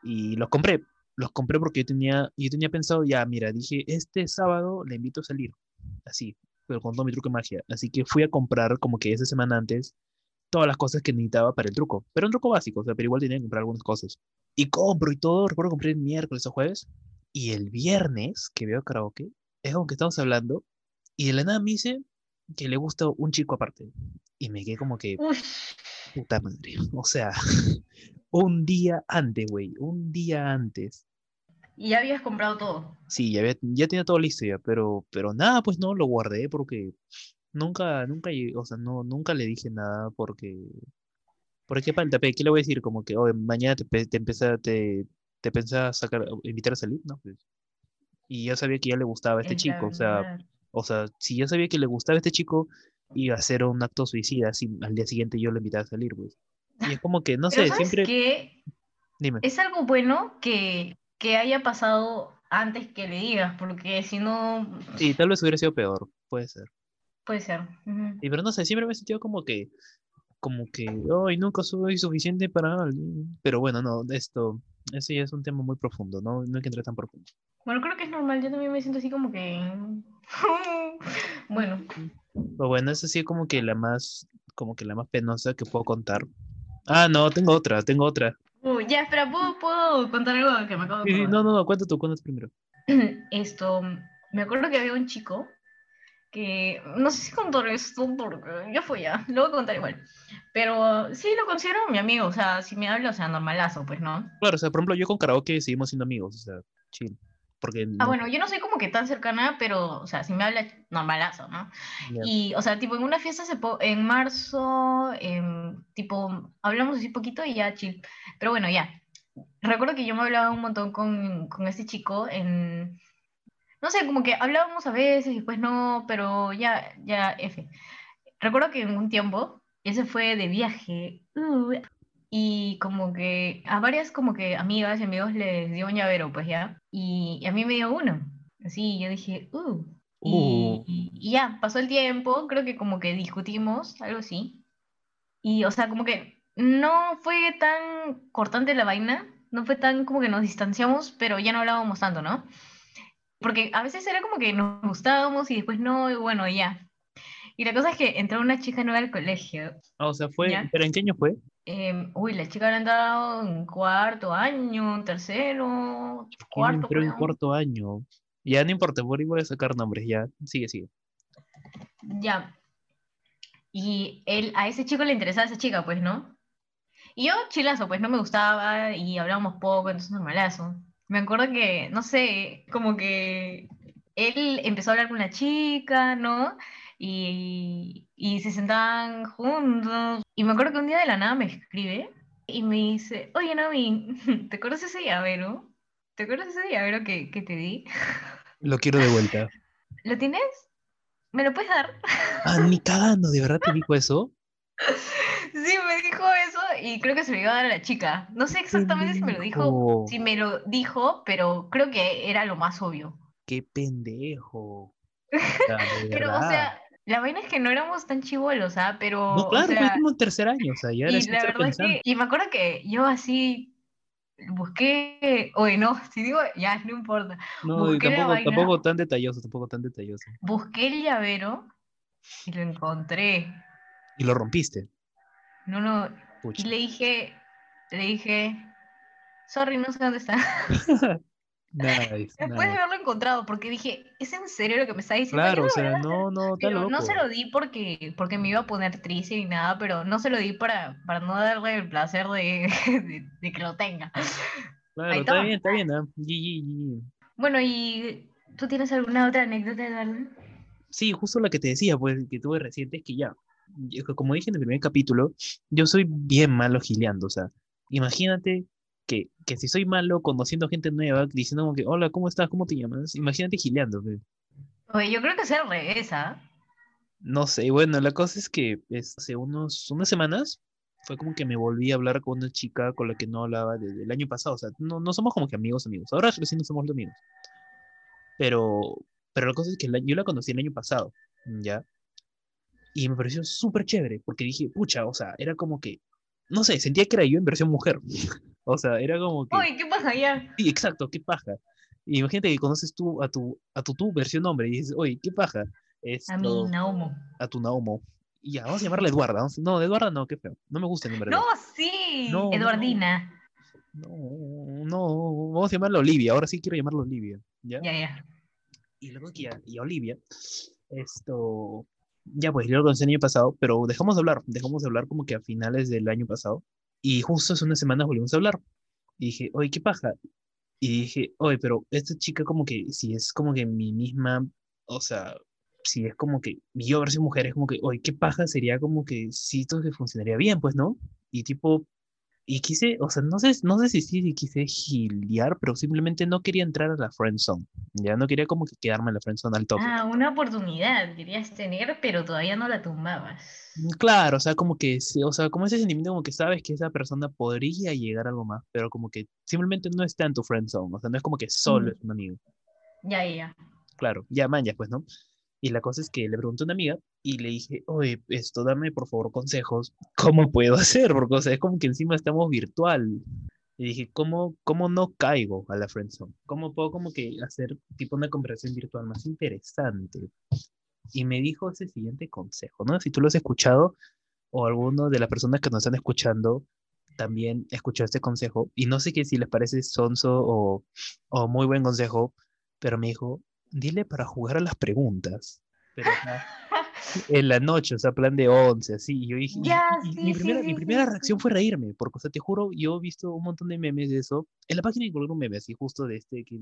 Y los compré, los compré porque yo tenía, yo tenía pensado, ya, mira, dije, este sábado le invito a salir, así, pero con todo mi truco de magia. Así que fui a comprar como que esa semana antes todas las cosas que necesitaba para el truco. Pero un truco básico, o sea, pero igual tenía que comprar algunas cosas. Y compro y todo, recuerdo compré el miércoles o jueves. Y el viernes que veo karaoke, es como que estamos hablando, y de la nada me dice que le gusta un chico aparte. Y me quedé como que, puta madre. O sea, [LAUGHS] un día antes, güey, un día antes. y ya habías comprado todo. Sí, ya, había- ya tenía todo listo ya, pero, pero nada, pues no, lo guardé porque nunca, nunca, o sea, no, nunca le dije nada porque, porque pe, ¿qué le voy a decir? Como que, oye, mañana te, te empieza, te, te pensás sacar, invitar a salir, ¿no? Pues, y ya sabía que ya le gustaba a este es chico, o sea, o sea, si ya sabía que le gustaba a este chico, iba a hacer un acto suicida, si al día siguiente yo lo invitaba a salir, pues. Y es como que, no sé, ¿sabes siempre, dime. Es algo bueno que, que haya pasado antes que le digas, porque si no, Sí, tal vez hubiera sido peor, puede ser. Puede ser. Ujú. Y pero no sé, siempre me he sentido como que, como que, ay, nunca soy suficiente para alguien. Pero bueno, no, esto, eso ya es un tema muy profundo, ¿no? No hay que entrar tan profundo. Bueno, creo que es normal, yo también me siento así como que... [LAUGHS] Bueno, Pero bueno, esa sí es como que la más, como que la más penosa que puedo contar. Ah, no, tengo otra, tengo otra. Uy, ya, espera, ¿puedo, puedo contar algo que me acabo de Sí, no, no, no, cuenta tú, cuenta tú primero. [CLEARS THROAT] Esto, me acuerdo que había un chico que, no sé si contar esto, porque ya fue [LAUGHS] ya, lo voy a contar igual. Pero sí lo considero mi amigo, o sea, si me habla, o sea, normalazo, pues, ¿no? Claro, o sea, por ejemplo, yo con karaoke seguimos siendo amigos, o sea, chill. Porque Ah, no- bueno, yo no soy como que tan cercana, pero, o sea, si me habla, normalazo, ¿no? ya. Y, o sea, tipo, en una fiesta po- en marzo, em, tipo, hablamos así poquito y ya chill. Pero bueno, ya. Recuerdo que yo me hablaba un montón con, con este chico en... No sé, como que hablábamos a veces y después no, pero ya, ya, F. Recuerdo que en un tiempo, él se fue de viaje uh, y como que a varias como que amigas y amigos les dio un llavero, pues ya. Y, a mí me dio uno. Así, yo dije, uh. Uh. Y, y ya, pasó el tiempo, creo que como que discutimos, algo así. Y, o sea, como que no fue tan cortante la vaina, no fue tan como que nos distanciamos, pero ya no hablábamos tanto, ¿no? Porque a veces era como que nos gustábamos y después no, y bueno, ya. Y la cosa es que entró una chica nueva al colegio. Ah, o sea, fue, Ya. ¿pero en qué año fue? Em, uy, la chica habrá entrado en cuarto año, tercero, ¿Quién cuarto, entró en cuarto año? Ya no importa, por ahí voy a sacar nombres, ya. Sigue, sigue. Ya. Y él, a ese chico le interesaba esa chica, pues, ¿no? Y yo, chilazo, pues no me gustaba y hablábamos poco, entonces normalazo. Me acuerdo que, no sé, como que él empezó a hablar con una chica, ¿no? Y, y se sentaban juntos. Y me acuerdo que un día de la nada me escribe y me dice, oye, Naomi, [LAUGHS] ¿te acuerdas ese llavero? ¿Te acuerdas ese llavero que, que te di? [LAUGHS] Lo quiero de vuelta. ¿Lo tienes? ¿Me lo puedes dar? Ah, ni cagando, ¿de verdad te dijo eso? [LAUGHS] Sí, me dijo eso y creo que se lo iba a dar a la chica. No sé exactamente si me lo dijo, si me lo dijo, pero creo que era lo más obvio. Qué pendejo. [LAUGHS] O Pero, o sea, la vaina es que no éramos tan chivolos, ¿ah? Pero, no, o claro, fue sea, como en tercer año, o sea, ya era y la verdad es que, y me acuerdo que yo así busqué, oye, no, [LAUGHS] si digo, ya, no importa. No, y tampoco, vaina. tampoco tan detalloso, tampoco tan detalloso. Busqué el llavero y lo encontré. Y lo rompiste. No, no, Pucha. le dije, le dije, sorry, no sé dónde está. [LAUGHS] Nice, Después de haberlo encontrado, porque dije, ¿es en serio lo que me está diciendo? Claro, o sea, no, no, pero no se lo di porque, porque me iba a poner triste ni nada, pero no se lo di para, para no darle el placer de, [LAUGHS] de- de que lo tenga. Claro, Ahí está toma. bien, está bien, GG. Bueno, ¿y tú tienes alguna otra anécdota, Eduardo? Sí, justo la que te decía, pues, que tuve reciente, es que ya, como dije en el primer capítulo, yo soy bien malo gileando, o sea, imagínate que, que si soy malo conociendo gente nueva, diciendo como que, hola, ¿cómo estás? ¿Cómo te llamas? Imagínate gileando. Oye, yo creo que es al revés, ¿ah? No sé, bueno, la cosa es que hace unos, unas semanas fue como que me volví a hablar con una chica con la que no hablaba desde el año pasado, o sea, no, no somos como que amigos, amigos, ahora recién no somos amigos, pero, pero la cosa es que la- yo la conocí el año pasado, ¿ya? Y me pareció súper chévere, porque dije, pucha, o sea, era como que, no sé, sentía que era yo en versión mujer, [LAUGHS] o sea, era como que, Oye, ¿qué pasa allá? sí, exacto, qué paja. Y imagínate que conoces tú a tu, a tu, tu versión hombre y dices, oye, qué paja. A mí, Esto, Naumo. a tu Naumo. Y ya, vamos a llamarla Eduarda. vamos- No, Eduarda no, qué feo. No me gusta el nombre. No, sí, No. Eduardina. No, no, vamos a llamarla Olivia. Ahora sí quiero llamarla Olivia. ¿Ya? Ya, ya. Y luego que ya, y a Olivia, esto, ya pues, yo lo conocí el año pasado, pero dejamos de hablar, dejamos de hablar como que a finales del año pasado. Y justo hace unas semanas volvimos a hablar. Y dije, oye, qué paja. Y dije, oye, pero esta chica como que, si es como que mi misma, o sea, si es como que yo versión mujer, es como que, oye, qué paja sería como que si esto que funcionaría bien, pues, ¿no? Y tipo, y quise, o sea, no sé, no sé si sí si quise giliar, pero simplemente no quería entrar a la friend zone. Ya no quería como que quedarme en la friend zone al toque. Ah, una oportunidad querías tener, pero todavía no la tumbabas. Mm, Claro, o sea, como que, o sea, como ese sentimiento como que sabes que esa persona podría llegar a algo más, pero como que simplemente no está en tu friend zone, o sea, no es como que solo Mm. es un amigo. Ya, ya, ya. Claro, ya man, ya pues, ¿no? Y la cosa es que le pregunté a una amiga y le dije, oye, esto, dame por favor consejos, ¿cómo puedo hacer? Porque, o sea, es como que encima estamos virtual. Y dije, ¿cómo, cómo no caigo a la friendzone? ¿Cómo puedo como que hacer tipo una conversación virtual más interesante? Y me dijo ese siguiente consejo, ¿no? Si tú lo has escuchado o alguno de las personas que nos están escuchando también escuchó este consejo y no sé qué si les parece sonso o, o muy buen consejo, pero me dijo, dile para jugar a las preguntas. Pero [LAUGHS] en la noche, o sea, plan de 11, así. Y yo dije, y- Ya, y- sí, mi sí, primera, sí, mi primera reacción fue reírme, porque, o sea, te juro, yo he visto un montón de memes de eso. En la página encontré un meme así, justo de este que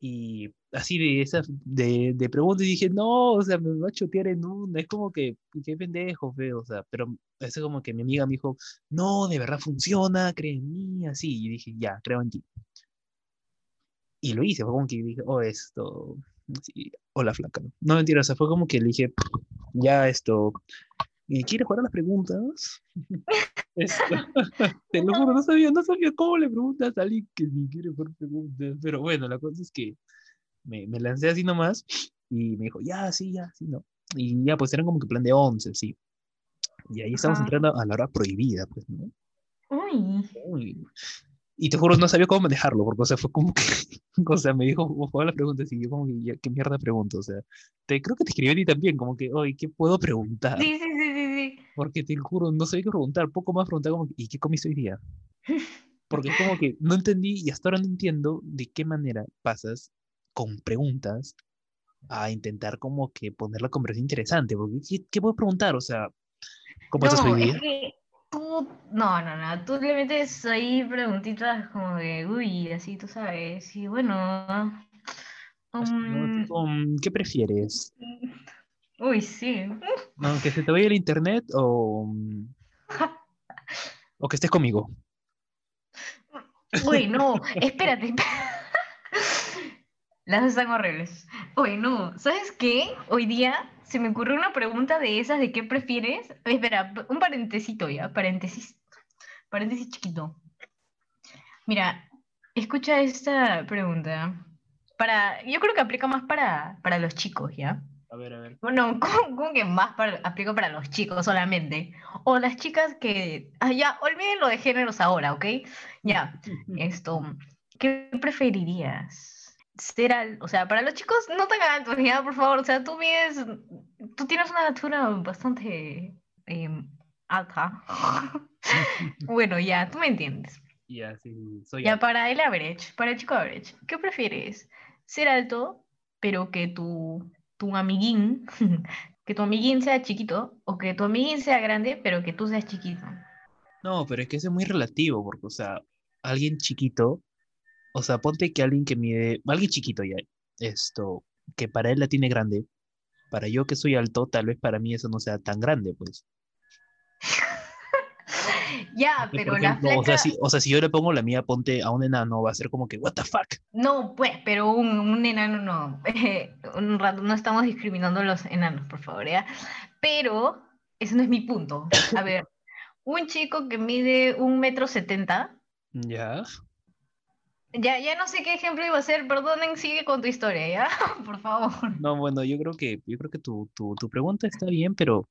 Y así de esas, de, de preguntas, y dije, no, o sea, me va a chotear en una. Es como que, qué pendejo, feo, o sea, pero es como que mi amiga me dijo, no, de verdad funciona, cree en mí, así. Y dije, ya, creo en ti. Y lo hice, fue como que dije, oh, esto, hola flaca. No mentira, o sea, fue como que le dije, ya esto, ¿y ¿quieres jugar a las preguntas? [LAUGHS] Esto, [LAUGHS] te lo juro, no sabía, no sabía cómo le preguntas a alguien que si quiere jugar preguntas, pero bueno, la cosa es que me, me lancé así nomás y me dijo, ya, sí, ya, sí, no. Y ya, pues eran como que plan de 11, sí. Y ahí estamos entrando a la hora prohibida, pues, ¿no? Uy, Uy. Y te juro, no sabía cómo manejarlo, porque, o sea, fue como que, [LAUGHS] o sea, me dijo, juega las preguntas y yo como que, ¿qué mierda pregunto? O sea, te, creo que te escribí a ti también, como que, oye, ¿qué puedo preguntar? sí, sí, sí, sí, sí. Porque te juro, no sabía qué preguntar, poco más preguntar como, ¿y qué comiste hoy día? [LAUGHS] Porque es como que no entendí y hasta ahora no entiendo de qué manera pasas con preguntas a intentar como que poner la conversación interesante, porque ¿qué, qué puedo preguntar? O sea, ¿cómo estás No, hoy es día? que tú no, no, no, tú le metes ahí preguntitas como de, uy, así tú sabes, y bueno, um, um, ¿Qué prefieres? [LAUGHS] uy, sí. No, ¿Que se te vaya el internet o, [LAUGHS] o que estés conmigo? Uy, no, [LAUGHS] espérate. Las dos están horribles. Uy, no, ¿sabes qué? Hoy día se me ocurrió una pregunta de esas de qué prefieres. Espera, un parentesito ya, paréntesis. Paréntesis chiquito. Mira, escucha esta pregunta. Para, yo creo que aplica más para, para los chicos, ¿ya? A ver, a ver. Bueno, [LAUGHS] ¿cómo, que más para, aplico para los chicos solamente? O las chicas que... Ah, ya, olviden lo de géneros ahora, ¿ok? Ya, esto. ¿Qué preferirías? Ser al... O sea, para los chicos no tan altos, ya, por favor. O sea, tú mides... Tú tienes una altura bastante em, alta. [LAUGHS] bueno, ya, tú me entiendes. Ya, sí, soy Ya, para el average, para el chico average, ¿qué prefieres? ¿Ser alto, pero que tu tu amiguín, [LAUGHS] que tu amiguín sea chiquito o que tu amiguín sea grande, pero que tú seas chiquito. No, pero es que eso es muy relativo, porque, o sea, alguien chiquito, o sea, ponte que alguien que mide, alguien chiquito ya, esto, que para él la tiene grande, para yo que soy alto, tal vez para mí eso no sea tan grande, pues. [LAUGHS] Ya, pero la flaca... o, sea, si, o sea, si yo le pongo la mía, ponte a un enano, va a ser como que, what the fuck. No, pues, pero un, un enano no. [LAUGHS] un rato, no estamos discriminando a los enanos, por favor, ¿ya? Pero ese no es mi punto. A [LAUGHS] ver, un chico que mide un metro setenta. Ya. Ya, ya no sé qué ejemplo iba a ser, perdonen, sigue con tu historia, ¿ya? [LAUGHS] Por favor. No, bueno, yo creo que, yo creo que tu, tu, tu pregunta está bien, pero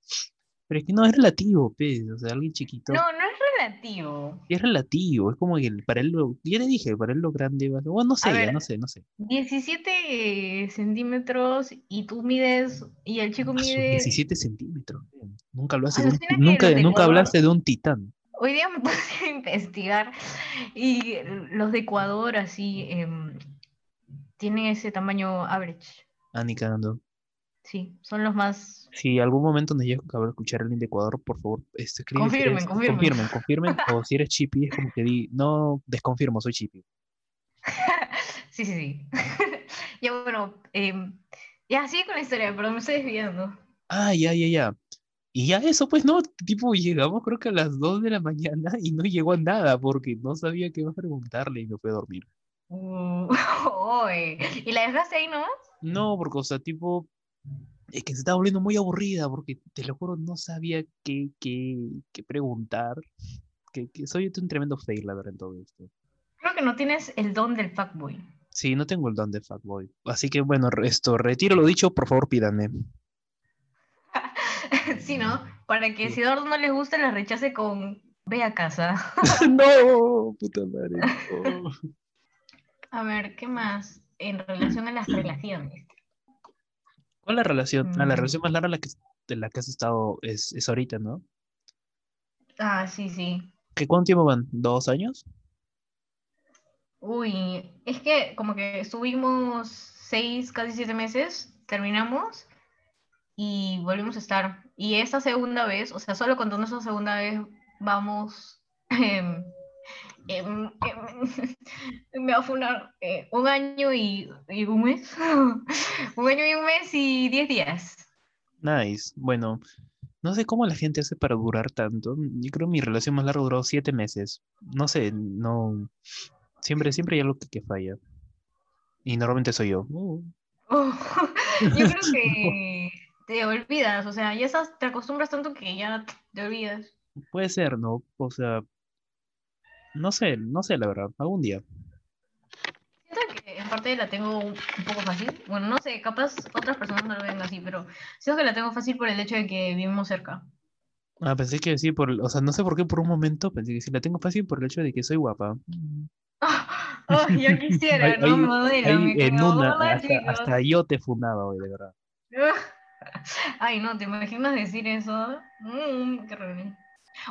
pero es que no es relativo, pues, o sea, alguien chiquito. No, no es relativo. Es relativo, es como que para él lo, ya le dije, para él lo grande va, bueno, no sé, ya, no sé, no sé. 17 centímetros y tú mides, y el chico mide... 17 centímetros, nunca lo hace, nunca, nunca hablaste de un titán. Hoy día me [LAUGHS] puse a investigar y los de Ecuador así eh, tienen ese tamaño average. Ah, ni cagando. Sí, son los más. Si algún momento nos llega a escuchar alguien de Ecuador, por favor, este, escribe. Confirmen, confirmen. Confirmen, confirmen. [LAUGHS] o si eres chipi, es como que di, no, desconfirmo, soy chipi. sí, sí, sí. [LAUGHS] ya bueno, eh, ya sigue con la historia, pero me estoy desviando. Ah, ya, ya, ya. Y ya eso, pues no, tipo, llegamos creo que a las 2 de la mañana y no llegó a nada porque no sabía qué iba a preguntarle y me fue a dormir. [LAUGHS] Uh, ¿Y la dejaste ahí nomás? No, porque, o sea, tipo, es que se estaba volviendo muy aburrida porque te lo juro, no sabía qué, qué, qué preguntar. Que, que, soy un tremendo fail, la verdad, en todo esto. Creo que no tienes el don del fuckboy. Sí, no tengo el don del fuckboy. Así que bueno, esto, retiro lo dicho, por favor pídanme. [LAUGHS] sí, ¿no? Para que si Eduardo no les gusta, la rechace con ve a casa. [LAUGHS] no, puta madre. A ver, ¿qué más? En relación a las relaciones. ¿Cuál es la relación? Ah, la mm. relación más larga la que, de la que has estado es, es ahorita, ¿no? Ah, sí, sí. ¿Qué cuánto tiempo van? ¿Dos años? Uy, es que como que estuvimos seis, casi siete meses, terminamos y volvimos a estar. Y esta segunda vez, o sea, solo contando esa segunda vez, vamos [LAUGHS] Em, em, [LAUGHS] me va a funar eh, un año y, un mes. [LAUGHS] un año y un mes y diez días. Nice. Bueno, no sé cómo la gente hace para durar tanto. Yo creo que mi relación más larga duró siete meses. No sé, no. Siempre, siempre hay algo que, falla. Y normalmente soy yo. Uh. Oh, yo creo que te olvidas, o sea, ya estás, te acostumbras tanto que ya te olvidas. Puede ser, ¿no? O sea, no sé, no sé la verdad, algún día. Siento que en parte la tengo un, poco fácil. Bueno, no sé, capaz otras personas no lo ven así, pero siento que la tengo fácil por el hecho de que vivimos cerca. Ah, pensé que sí, por, o sea, no sé por qué por un momento pensé que sí la tengo fácil por el hecho de que soy guapa. [LAUGHS] Oh, yo quisiera, [LAUGHS] no modelo. en una, hasta, yo te fundaba hoy, de verdad. [LAUGHS] Ay, no, ¿te imaginas decir eso? Mm, qué horrible.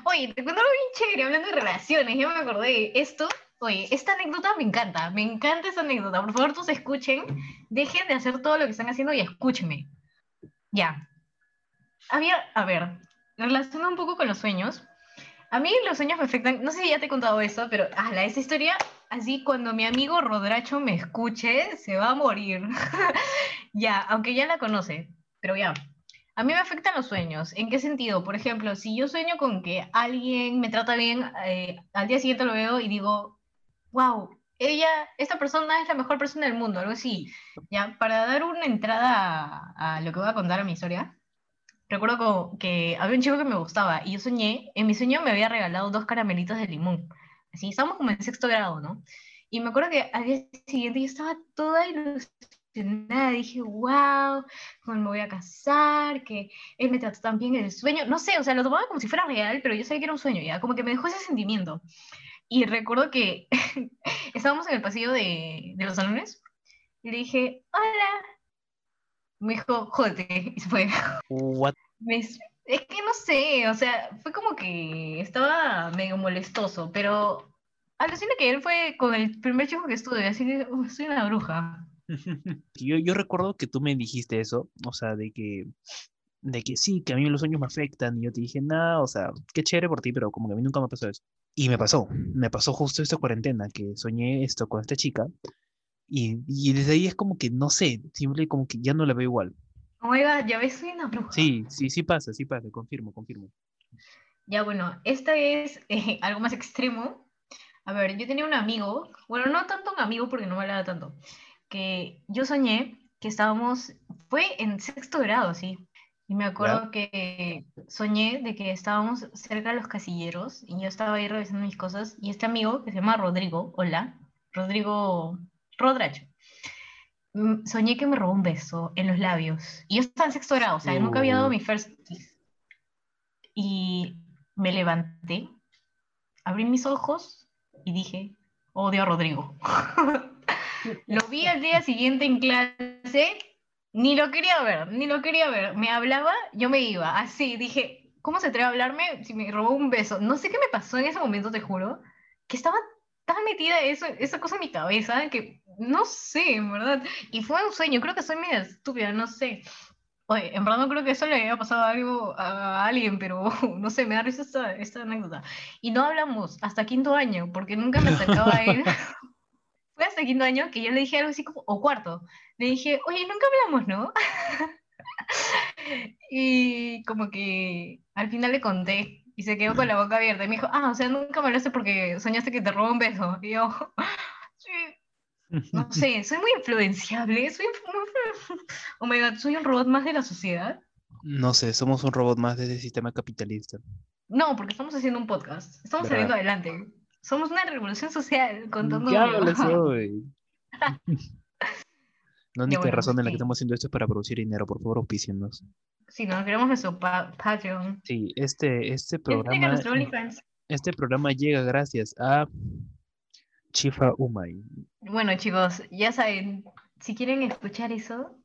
Oye, te cuento algo bien chévere hablando de relaciones, ya me acordé. Esto, oye, esta anécdota me encanta, me encanta esta anécdota. Por favor, todos escuchen, dejen de hacer todo lo que están haciendo y escúchenme. Ya. Había, a ver, relacionado un poco con los sueños. A mí los sueños me afectan, no sé si ya te he contado eso, pero la esa historia, así cuando mi amigo Rodracho me escuche, se va a morir. [LAUGHS] ya, aunque ya la conoce, pero ya. A mí me afectan los sueños. ¿En qué sentido? Por ejemplo, si yo sueño con que alguien me trata bien, eh, al día siguiente lo veo y digo, wow, ella, esta persona es la mejor persona del mundo, algo así. Ya, para dar una entrada a, a lo que voy a contar a mi historia, recuerdo que había un chico que me gustaba y yo soñé, en mi sueño me había regalado dos caramelitos de limón. Así, estábamos como en sexto grado, ¿no? Y me acuerdo que al día siguiente yo estaba toda ilusionada, dije, wow, cómo me voy a casar, que él me trató tan bien en el sueño, no sé, o sea, lo tomaba como si fuera real, pero yo sabía que era un sueño, ya, como que me dejó ese sentimiento. Y recuerdo que [LAUGHS] estábamos en el pasillo de, de los salones y le dije, hola, me dijo, jódete, y se fue. What? es que no sé, o sea, fue como que estaba medio molestoso, pero alucina que él fue con el primer chico que estuve, así que soy una bruja. [LAUGHS] Yo, yo recuerdo que tú me dijiste eso, o sea, de que, de que sí, que a mí los sueños me afectan, y yo te dije, nada, o sea, qué chévere por ti, pero como que a mí nunca me pasó eso. Y me pasó, me pasó justo esta cuarentena, que soñé esto con esta chica, y, desde ahí es como que, no sé, simple como que ya no la veo igual. Oiga, ya ves, soy una bruja. Sí, sí, sí pasa, sí pasa, confirmo, confirmo. Ya, bueno, esta es eh, algo más extremo. A ver, yo tenía un amigo, bueno, no tanto un amigo porque no me hablaba tanto, que yo soñé que estábamos, fue en sexto grado, sí, y me acuerdo que soñé de que estábamos cerca de los casilleros y yo estaba ahí revisando mis cosas y este amigo que se llama Rodrigo, hola, Rodrigo Rodracho. Mm, soñé que me robó un beso en los labios. Y yo estaba en sexto grado, o sea, nunca había dado mi first kiss. Y me levanté, abrí mis ojos y dije, odio a Rodrigo. [LAUGHS] lo vi al día siguiente en clase, ni lo quería ver, ni lo quería ver. Me hablaba, yo me iba, así, dije, ¿cómo se atreve a hablarme si me robó un beso? No sé qué me pasó en ese momento, te juro, que estaba tan metida eso, esa cosa en mi cabeza que no sé, en verdad. Y fue un sueño, creo que soy media estúpida, no sé. Oye, en verdad no creo que eso le haya pasado algo a alguien, pero [LAUGHS] no sé, me da risa esta, esta anécdota. Y no hablamos hasta quinto año, porque nunca me acercaba a él. [LAUGHS] hasta quinto año que yo le dije algo así como, o cuarto, le dije, oye, nunca hablamos, ¿no? [LAUGHS] y como que al final le conté y se quedó con la boca abierta y me dijo, ah, o sea, nunca me hablaste porque soñaste que te robó un beso. Y yo, [LAUGHS] sí, no [LAUGHS] sé, soy muy influenciable, soy oh my God, soy un robot más de la sociedad. No sé, somos un robot más de ese sistema capitalista. No, porque estamos haciendo un podcast, estamos saliendo adelante. Somos una revolución social con todo. ¿Qué hablas hoy? La única razón en la que estamos haciendo esto es para producir dinero, por favor, auspíciennos. Sí, nos queremos nuestro Patreon. Sí, este, este programa. Este programa llega gracias a Chifa Umay. Bueno, chicos, ya saben, si quieren escuchar eso.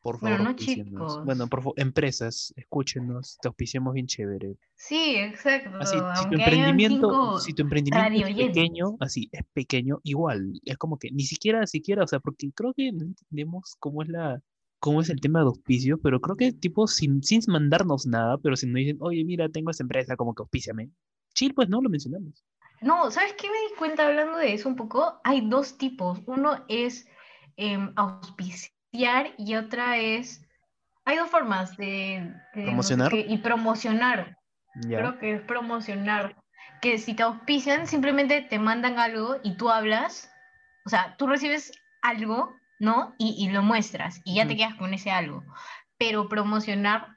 Por favor, bueno, no chicos. Bueno, por favor, empresas, escúchenos, te auspiciamos bien chévere. Sí, exacto. Así, si tu emprendimiento, si tu emprendimiento es pequeño, así, es pequeño, igual, es como que ni siquiera, siquiera, o sea, porque creo que no entendemos cómo es la, cómo es el tema de auspicio, pero creo que tipo sin, sin mandarnos nada, pero si nos dicen, oye, mira, tengo esta empresa, como que auspíciame. Chill, pues no, lo mencionamos. No, ¿sabes qué me di cuenta hablando de eso un poco? Hay dos tipos. Uno es em, y otra es... Hay dos formas de... ¿Promocionar? y promocionar. Creo que es promocionar. Que si te auspician, simplemente te mandan algo y tú hablas. O sea, tú recibes algo, ¿no? Y, lo muestras y ya te quedas con ese algo. Pero promocionar,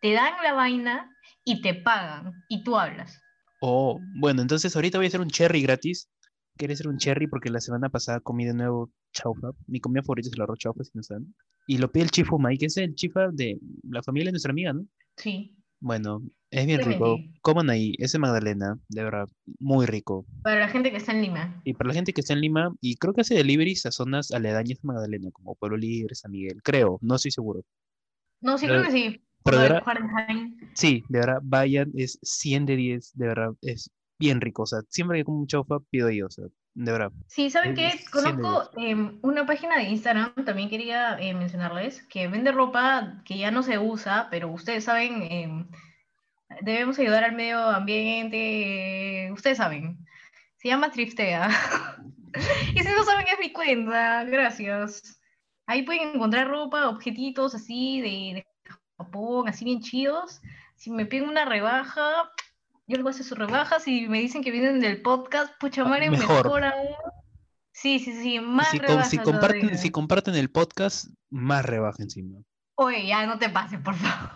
te dan la vaina y te pagan y tú hablas. Oh, bueno, entonces ahorita voy a hacer un cherry gratis. Quiere hacer un cherry porque la semana pasada comí de nuevo chaufa. Mi comida favorita es el arroz chaufa, si no saben. Y lo pide el chifu Mike, que es el chifa de la familia de nuestra amiga, ¿no? Sí. Bueno, es bien rico. Coman ahí, ese Magdalena, de verdad, muy rico. Para la gente que está en Lima. Y para la gente que está en Lima, y creo que hace deliveries a zonas aledañas de Magdalena, como Pueblo Libre, San Miguel, creo, no estoy seguro. No, sí, creo que sí. Pero de verdad, sí, de verdad, vayan, es 100 de 10, de verdad, es bien rico. O sea, siempre que como un chaufa, pido yo, o sea, de verdad. Sí, ¿saben qué? Conozco em, una página de Instagram, también quería eh, mencionarles, que vende ropa que ya no se usa, pero ustedes saben, em, debemos ayudar al medio ambiente, ustedes saben. Se llama Triftea. [LAUGHS] y si no saben, es mi cuenta, gracias. Ahí pueden encontrar ropa, objetitos así de, de Japón, así bien chidos. Si me piden una rebaja, yo les voy a hacer su rebaja. Si me dicen que vienen del podcast, pucha Ah, madre, mejor. mejor aún. Sí, sí, sí, más Si, com- rebaja si comparten, todavía. si comparten el podcast, más rebaja encima. Oye, ya no te pases, por favor.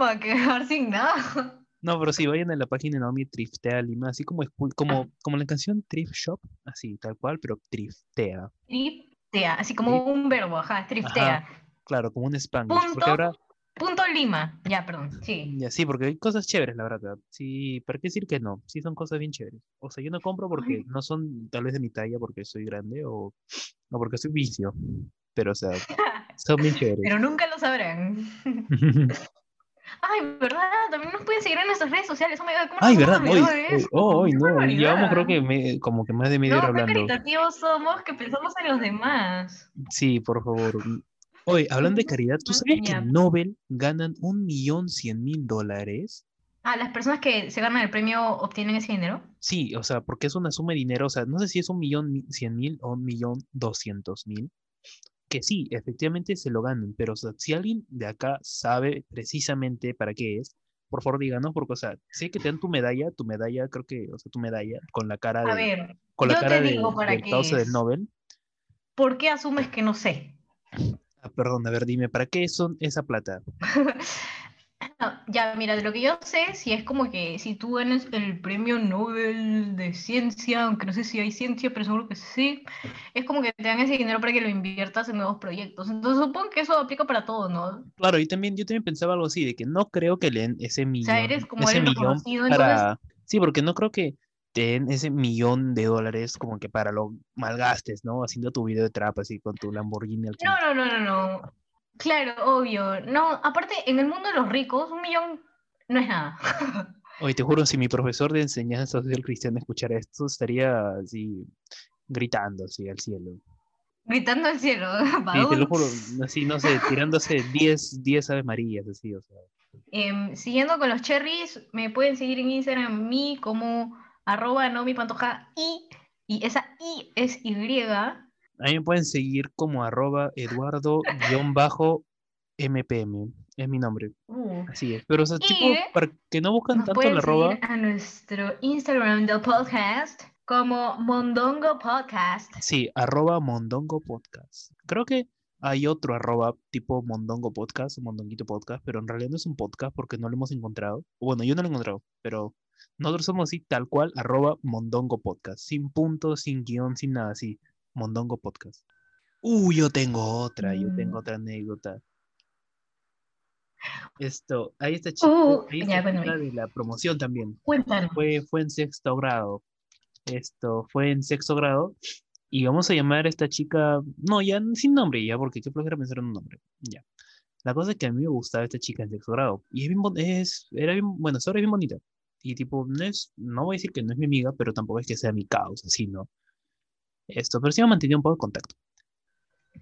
Va a quedar sin nada. No, pero sí, vayan a la página de Naomi Triftea Lima, así como, como, como la canción Thrift Shop, así, tal cual, pero Triftea. Triftea, así como un verbo, ajá, triftea. Claro, como un Spanglish. Porque ahora, Punto Lima. Ya, perdón, sí. ya sí, porque hay cosas chéveres, la verdad. Sí, ¿para qué decir que no? Sí, son cosas bien chéveres. O sea, yo no compro porque Ay. no son tal vez de mi talla, porque soy grande, o, o porque soy vicio. Pero, o sea, [LAUGHS] son bien chéveres. Pero nunca lo sabrán. [LAUGHS] Ay, ¿verdad? También nos pueden seguir en nuestras redes sociales. Oh my God, ¿cómo Ay, ¿verdad? Hoy, hoy, oh, hoy ¡Qué no, llevamos creo que me- como que más de media hora No, qué hablando. caritativos somos que pensamos en los demás. Sí, por favor. Oye, hablando de caridad, ¿tú sabías que Ya. en Nobel ganan un millón cien mil dólares? Ah, las personas que se ganan el premio obtienen ese dinero. Sí, o sea, porque es una suma de dinero, o sea, no sé si es un millón mi- cien mil o un millón doscientos mil, que sí, efectivamente se lo ganan, pero o sea, si alguien de acá sabe precisamente para qué es, por favor díganos, porque, o sea, sé que te dan tu medalla, tu medalla, creo que, o sea, tu medalla con la cara A de, ver, con la yo cara te de- digo para del qué causa del es. Nobel. ¿Por qué asumes que no sé? Ah, perdón, a ver, dime, ¿para qué son esa plata? [LAUGHS] No, ya, mira, de lo que yo sé, si es como que si tú ganas el premio Nobel de ciencia, aunque no sé si hay ciencia, pero seguro que sí, es como que te dan ese dinero para que lo inviertas en nuevos proyectos. Entonces supongo que eso aplica para todo, ¿no? Claro, y también yo también pensaba algo así, de que no creo que le den ese O millón, sea, eres como ese eres millón reconocido, entonces, para... Sí, porque no creo que te den ese millón de dólares como que para lo malgastes, ¿no? Haciendo tu video de trap así con tu Lamborghini al no, no, no, no, no. Claro, obvio. No, aparte, en el mundo de los ricos, un millón no es nada. [LAUGHS] Oye, te juro, si mi profesor de enseñanza social cristiana escuchara esto, estaría así gritando así al cielo. Gritando al cielo. [LAUGHS] Sí, te lo juro, así, no sé, tirándose 10, 10 Ave Marías, así, o sea. Em, siguiendo con los cherries, me pueden seguir en Instagram a mí como arroba Naomi Pantoja y, y esa I es Y. A mí me pueden seguir como arroba eduardo-mpm, es mi nombre. Uh, Así es, pero o sea, tipo, para que no buscan nos tanto la arroba, seguir a nuestro Instagram del podcast como Mondongo Podcast. sí, arroba mondongo podcast. Creo que hay otro arroba tipo mondongo podcast o mondonguito podcast, pero en realidad no es un podcast porque no lo hemos encontrado. Bueno, yo no lo he encontrado, pero nosotros somos así tal cual, arroba mondongo podcast, sin puntos, sin guion, sin nada, así, mondongo podcast. Uy, yo tengo otra, yo Mm. tengo otra anécdota. Esto, ahí está chica, Uh, ahí ya, está chica cuéntame. de la promoción también. Cuéntanos. Fue, fue en sexto grado. Esto fue en sexto grado. Y vamos a llamar a esta chica. No, ya sin nombre, ya, porque qué flojera pensar en un nombre. Ya. La cosa es que a mí me gustaba esta chica en sexto grado. Y es bien, es, era bien, bueno, ahora es bien bonita. Y tipo, no es, no voy a decir que no es mi amiga, pero tampoco es que sea mi causa, así, ¿no? Esto, pero sí me mantenido un poco de contacto.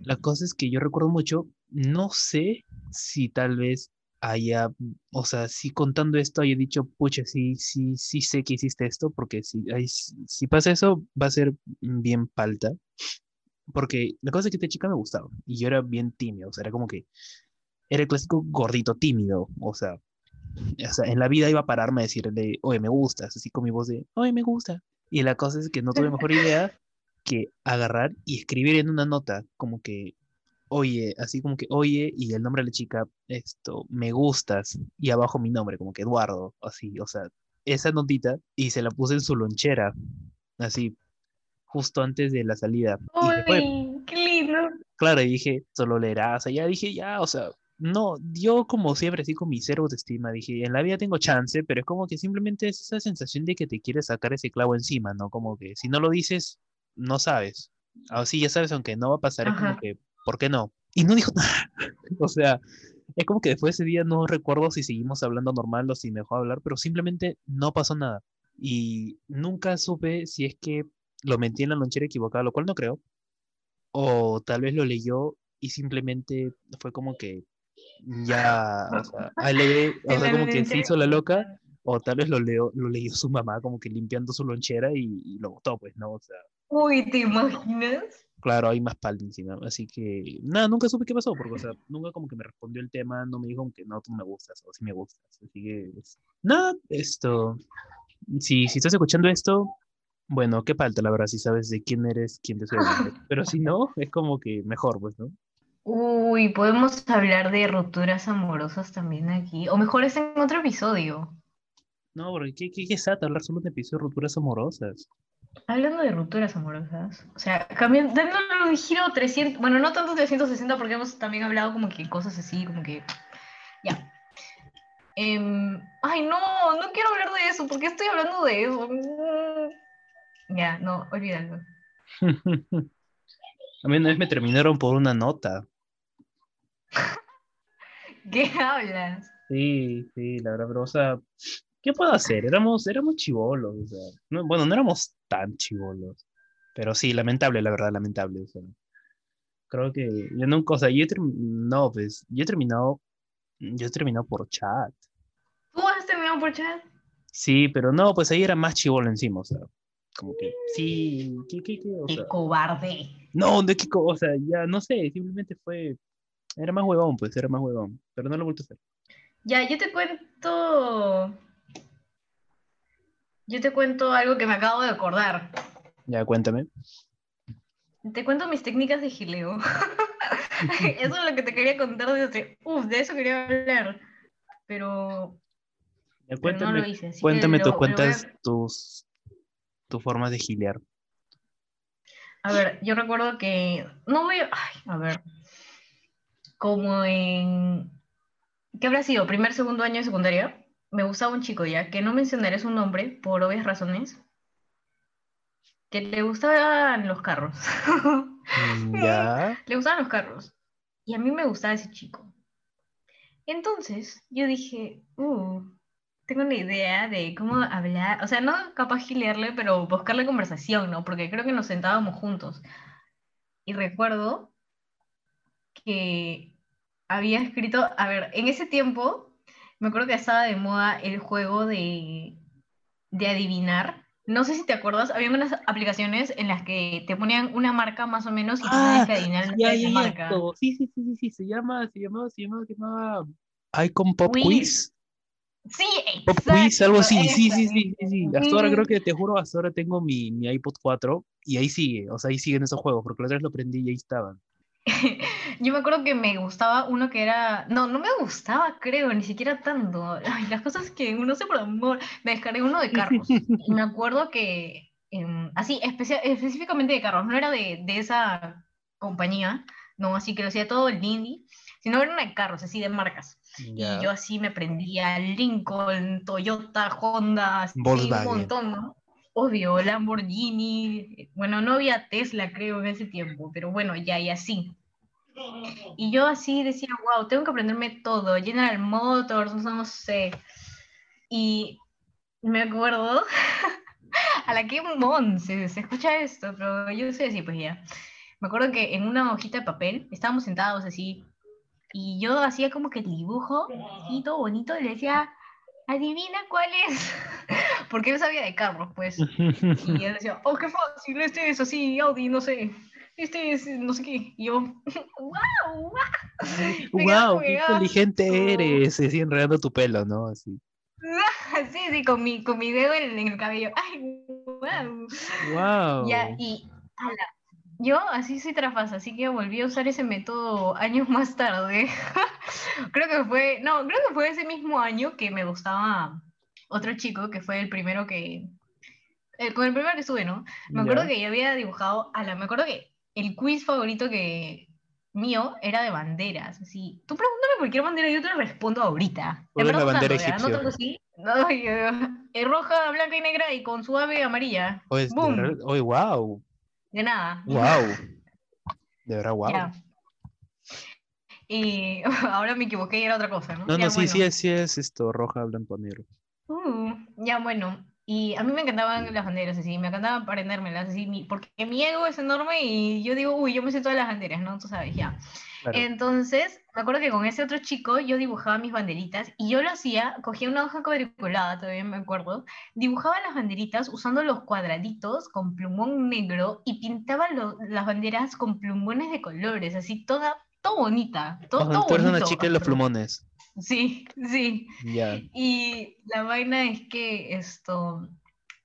La cosa es que yo recuerdo mucho, no sé si tal vez haya, o sea, si contando esto haya dicho, pucha, sí, sí, sí sé que hiciste esto, porque si, hay- si pasa eso, va a ser bien palta. Porque la cosa es que esta chica me gustaba y yo era bien tímido, o sea, era como que era el clásico gordito tímido, o sea, o sea, en la vida iba a pararme a decirle, oye, me gustas, así con mi voz de, oye, me gusta. Y la cosa es que no tuve mejor idea que agarrar y escribir en una nota, como que, oye, así como que, oye, y el nombre de la chica, esto, me gustas, y abajo mi nombre, como que Eduardo, así, o sea, esa notita, y se la puse en su lonchera, así, justo antes de la salida. Y. Uy, qué lindo. Claro, y dije, solo leerás, o sea, ya dije, ya, o sea, no, yo como siempre, así con mi cero autoestima, dije, en la vida tengo chance, pero es como que simplemente es esa sensación de que te quieres sacar ese clavo encima, ¿no? Como que si no lo dices, no sabes. Así ya sabes, aunque no va a pasar, es como que, ¿por qué no? Y no dijo [LAUGHS] nada. O sea, es como que después de ese día no recuerdo si seguimos hablando normal o si me dejó hablar, pero simplemente no pasó nada. Y nunca supe si es que lo metí en la lonchera equivocada, lo cual no creo. O tal vez lo leyó y simplemente fue como que ya, o sea, ahí le ve, o sea, como que se hizo la loca, o tal vez lo, leo, lo leyó su mamá como que limpiando su lonchera y, y lo botó, pues, ¿no? O sea, Uy, ¿te imaginas? claro, hay más palta encima, así que, nada, nunca supe qué pasó, porque, o sea, nunca como que me respondió el tema, no me dijo que no, tú me gustas, o sí me gustas, así que, es- nada, esto, si, si estás escuchando esto, bueno, qué falta, la verdad, si sabes de quién eres, quién te soy [LAUGHS] pero si no, es como que mejor, pues, ¿no? Uy, podemos hablar de rupturas amorosas también aquí. O mejor es en otro episodio. No, porque qué, qué, qué sata hablar solo de episodios de rupturas amorosas. Hablando de rupturas amorosas, o sea, cambiando, dándole un giro 300, bueno, no tanto 360 porque hemos también hablado como que cosas así, como que, ya. Em, ay, no, no quiero hablar de eso, ¿por qué estoy hablando de eso? Mm. Ya, no, olvídalo. [LAUGHS] A mí una vez me terminaron por una nota. [LAUGHS] ¿Qué hablas? Sí, sí, la verdad, pero, o sea, ¿qué puedo hacer? Éramos, éramos chivolos, o sea, no- bueno, no éramos tan chivolos, pero sí, lamentable, la verdad, lamentable, o sea, creo que yo nunca, o sea, yo he no, pues, yo he terminado, yo he terminado por chat, ¿Tú has terminado por chat? sí, pero no, pues ahí era más chivolo encima, o sea, como que, sí, ¿qué, qué, qué? O ¡Qué sea, cobarde! no, de qué, o sea, ya, no sé, simplemente fue, era más huevón, pues, era más huevón, pero no lo he vuelto a hacer. Ya, yo te cuento. Yo te cuento algo que me acabo de acordar. Ya, cuéntame. Te cuento mis técnicas de gileo. [LAUGHS] Eso es lo que te quería contar desde. Uf, de eso quería hablar. Pero, Ya, pero no lo hice. Cuéntame lo- tus a- cuentas, tus, tus formas de gilear. A ver, yo recuerdo que. No voy a. Ay, a ver. Como en. ¿Qué habrá sido? ¿Primer, segundo año de secundaria? Me gustaba un chico ya, que no mencionaré su nombre por obvias razones. Que le gustaban los carros. Mm, [LAUGHS] Ya. Le gustaban los carros. Y a mí me gustaba ese chico. Entonces, yo dije, uh, tengo una idea de cómo hablar, o sea, no capaz gilearle, pero buscarle conversación, ¿no? Porque creo que nos sentábamos juntos. Y recuerdo que había escrito, a ver, en ese tiempo, me acuerdo que estaba de moda el juego de, de adivinar. No sé si te acuerdas, había unas aplicaciones en las que te ponían una marca más o menos y tú tenías Ah, que adivinar Ya, esa ya, marca. esto. Sí, sí, sí, sí, sí. Se llama, se llamaba, se llamaba, se llamaba Icon Pop Quiz. Quiz. Sí, Pop Quiz, algo así. Sí, sí, sí, sí, sí. Hasta ahora creo que, te juro, hasta ahora tengo mi, mi iPod 4 y ahí sigue. O sea, ahí siguen esos juegos, porque la otra vez lo prendí y ahí estaban. [LAUGHS] Yo me acuerdo que me gustaba uno que era. No, no me gustaba, creo, ni siquiera tanto. Ay, las cosas que uno hace por amor. Me descargué uno de carros. Y me acuerdo que. em, así, especia- específicamente de carros. No era de, de esa compañía, no, así que lo hacía todo el indie. Sino era una de carros, así de marcas. Y yo así me prendía Lincoln, Toyota, Honda, así, un montón, ¿no? Obvio, Lamborghini. Bueno, no había Tesla, creo, en ese tiempo, pero bueno, ya, y así. Y yo así decía, wow, tengo que aprenderme todo, General Motors, no sé. Y me acuerdo, [LAUGHS] a la que mon se, escucha esto, pero yo sé así, pues ya. Me acuerdo que en una hojita de papel estábamos sentados así, y yo hacía como que el dibujo, así todo bonito, y le decía, adivina cuál es, [LAUGHS] porque yo sabía de carros, pues. [LAUGHS] Y él decía, oh, qué fácil, este es así, Audi, no sé, este es no sé qué. Y yo, [LAUGHS] wow, Me quedo ¡Wow! ¡Qué inteligente eres! Así enredando tu pelo, ¿no? Así. [LAUGHS] sí, sí, con mi, con mi dedo en, en el cabello, ay, wow. ¡Wow! Ya, y ala, yo así soy trafasa, así que volví a usar ese método años más tarde. creo que fue, no, creo que fue ese mismo año que me gustaba otro chico, que fue el primero que, el, con el primero que estuve, ¿no? Me acuerdo que yo había dibujado, ala, me acuerdo que el quiz favorito que mío era de banderas, así. Tú pregúntame cualquier bandera y yo te la respondo ahorita. ¿Cuál [LAUGHS] es la bandera. No egipcia? Ay, eh, eh, roja, blanca y negra y con suave amarilla. Verdad- oye, wow. De nada. Wow. [LAUGHS] De verdad, wow. Y [LAUGHS] ahora me equivoqué y era otra cosa, ¿no? No, no, sí, sí bueno. es, sí es esto, roja, blanco, negro. Uh, ya bueno. Y a mí me encantaban las banderas así, me encantaban aprendérmelas así, porque mi ego es enorme y yo digo, uy, yo me sé todas las banderas, ¿no? Tú sabes, ya. Claro. Entonces, me acuerdo que con ese otro chico yo dibujaba mis banderitas y yo lo hacía, cogía una hoja cuadriculada, todavía me acuerdo, dibujaba las banderitas usando los cuadraditos con plumón negro y pintaba lo- las banderas con plumones de colores, así toda, todo bonita, todo, todo tú eres una bonito. chica de los plumones. Sí, sí. Ya. Y la vaina es que esto,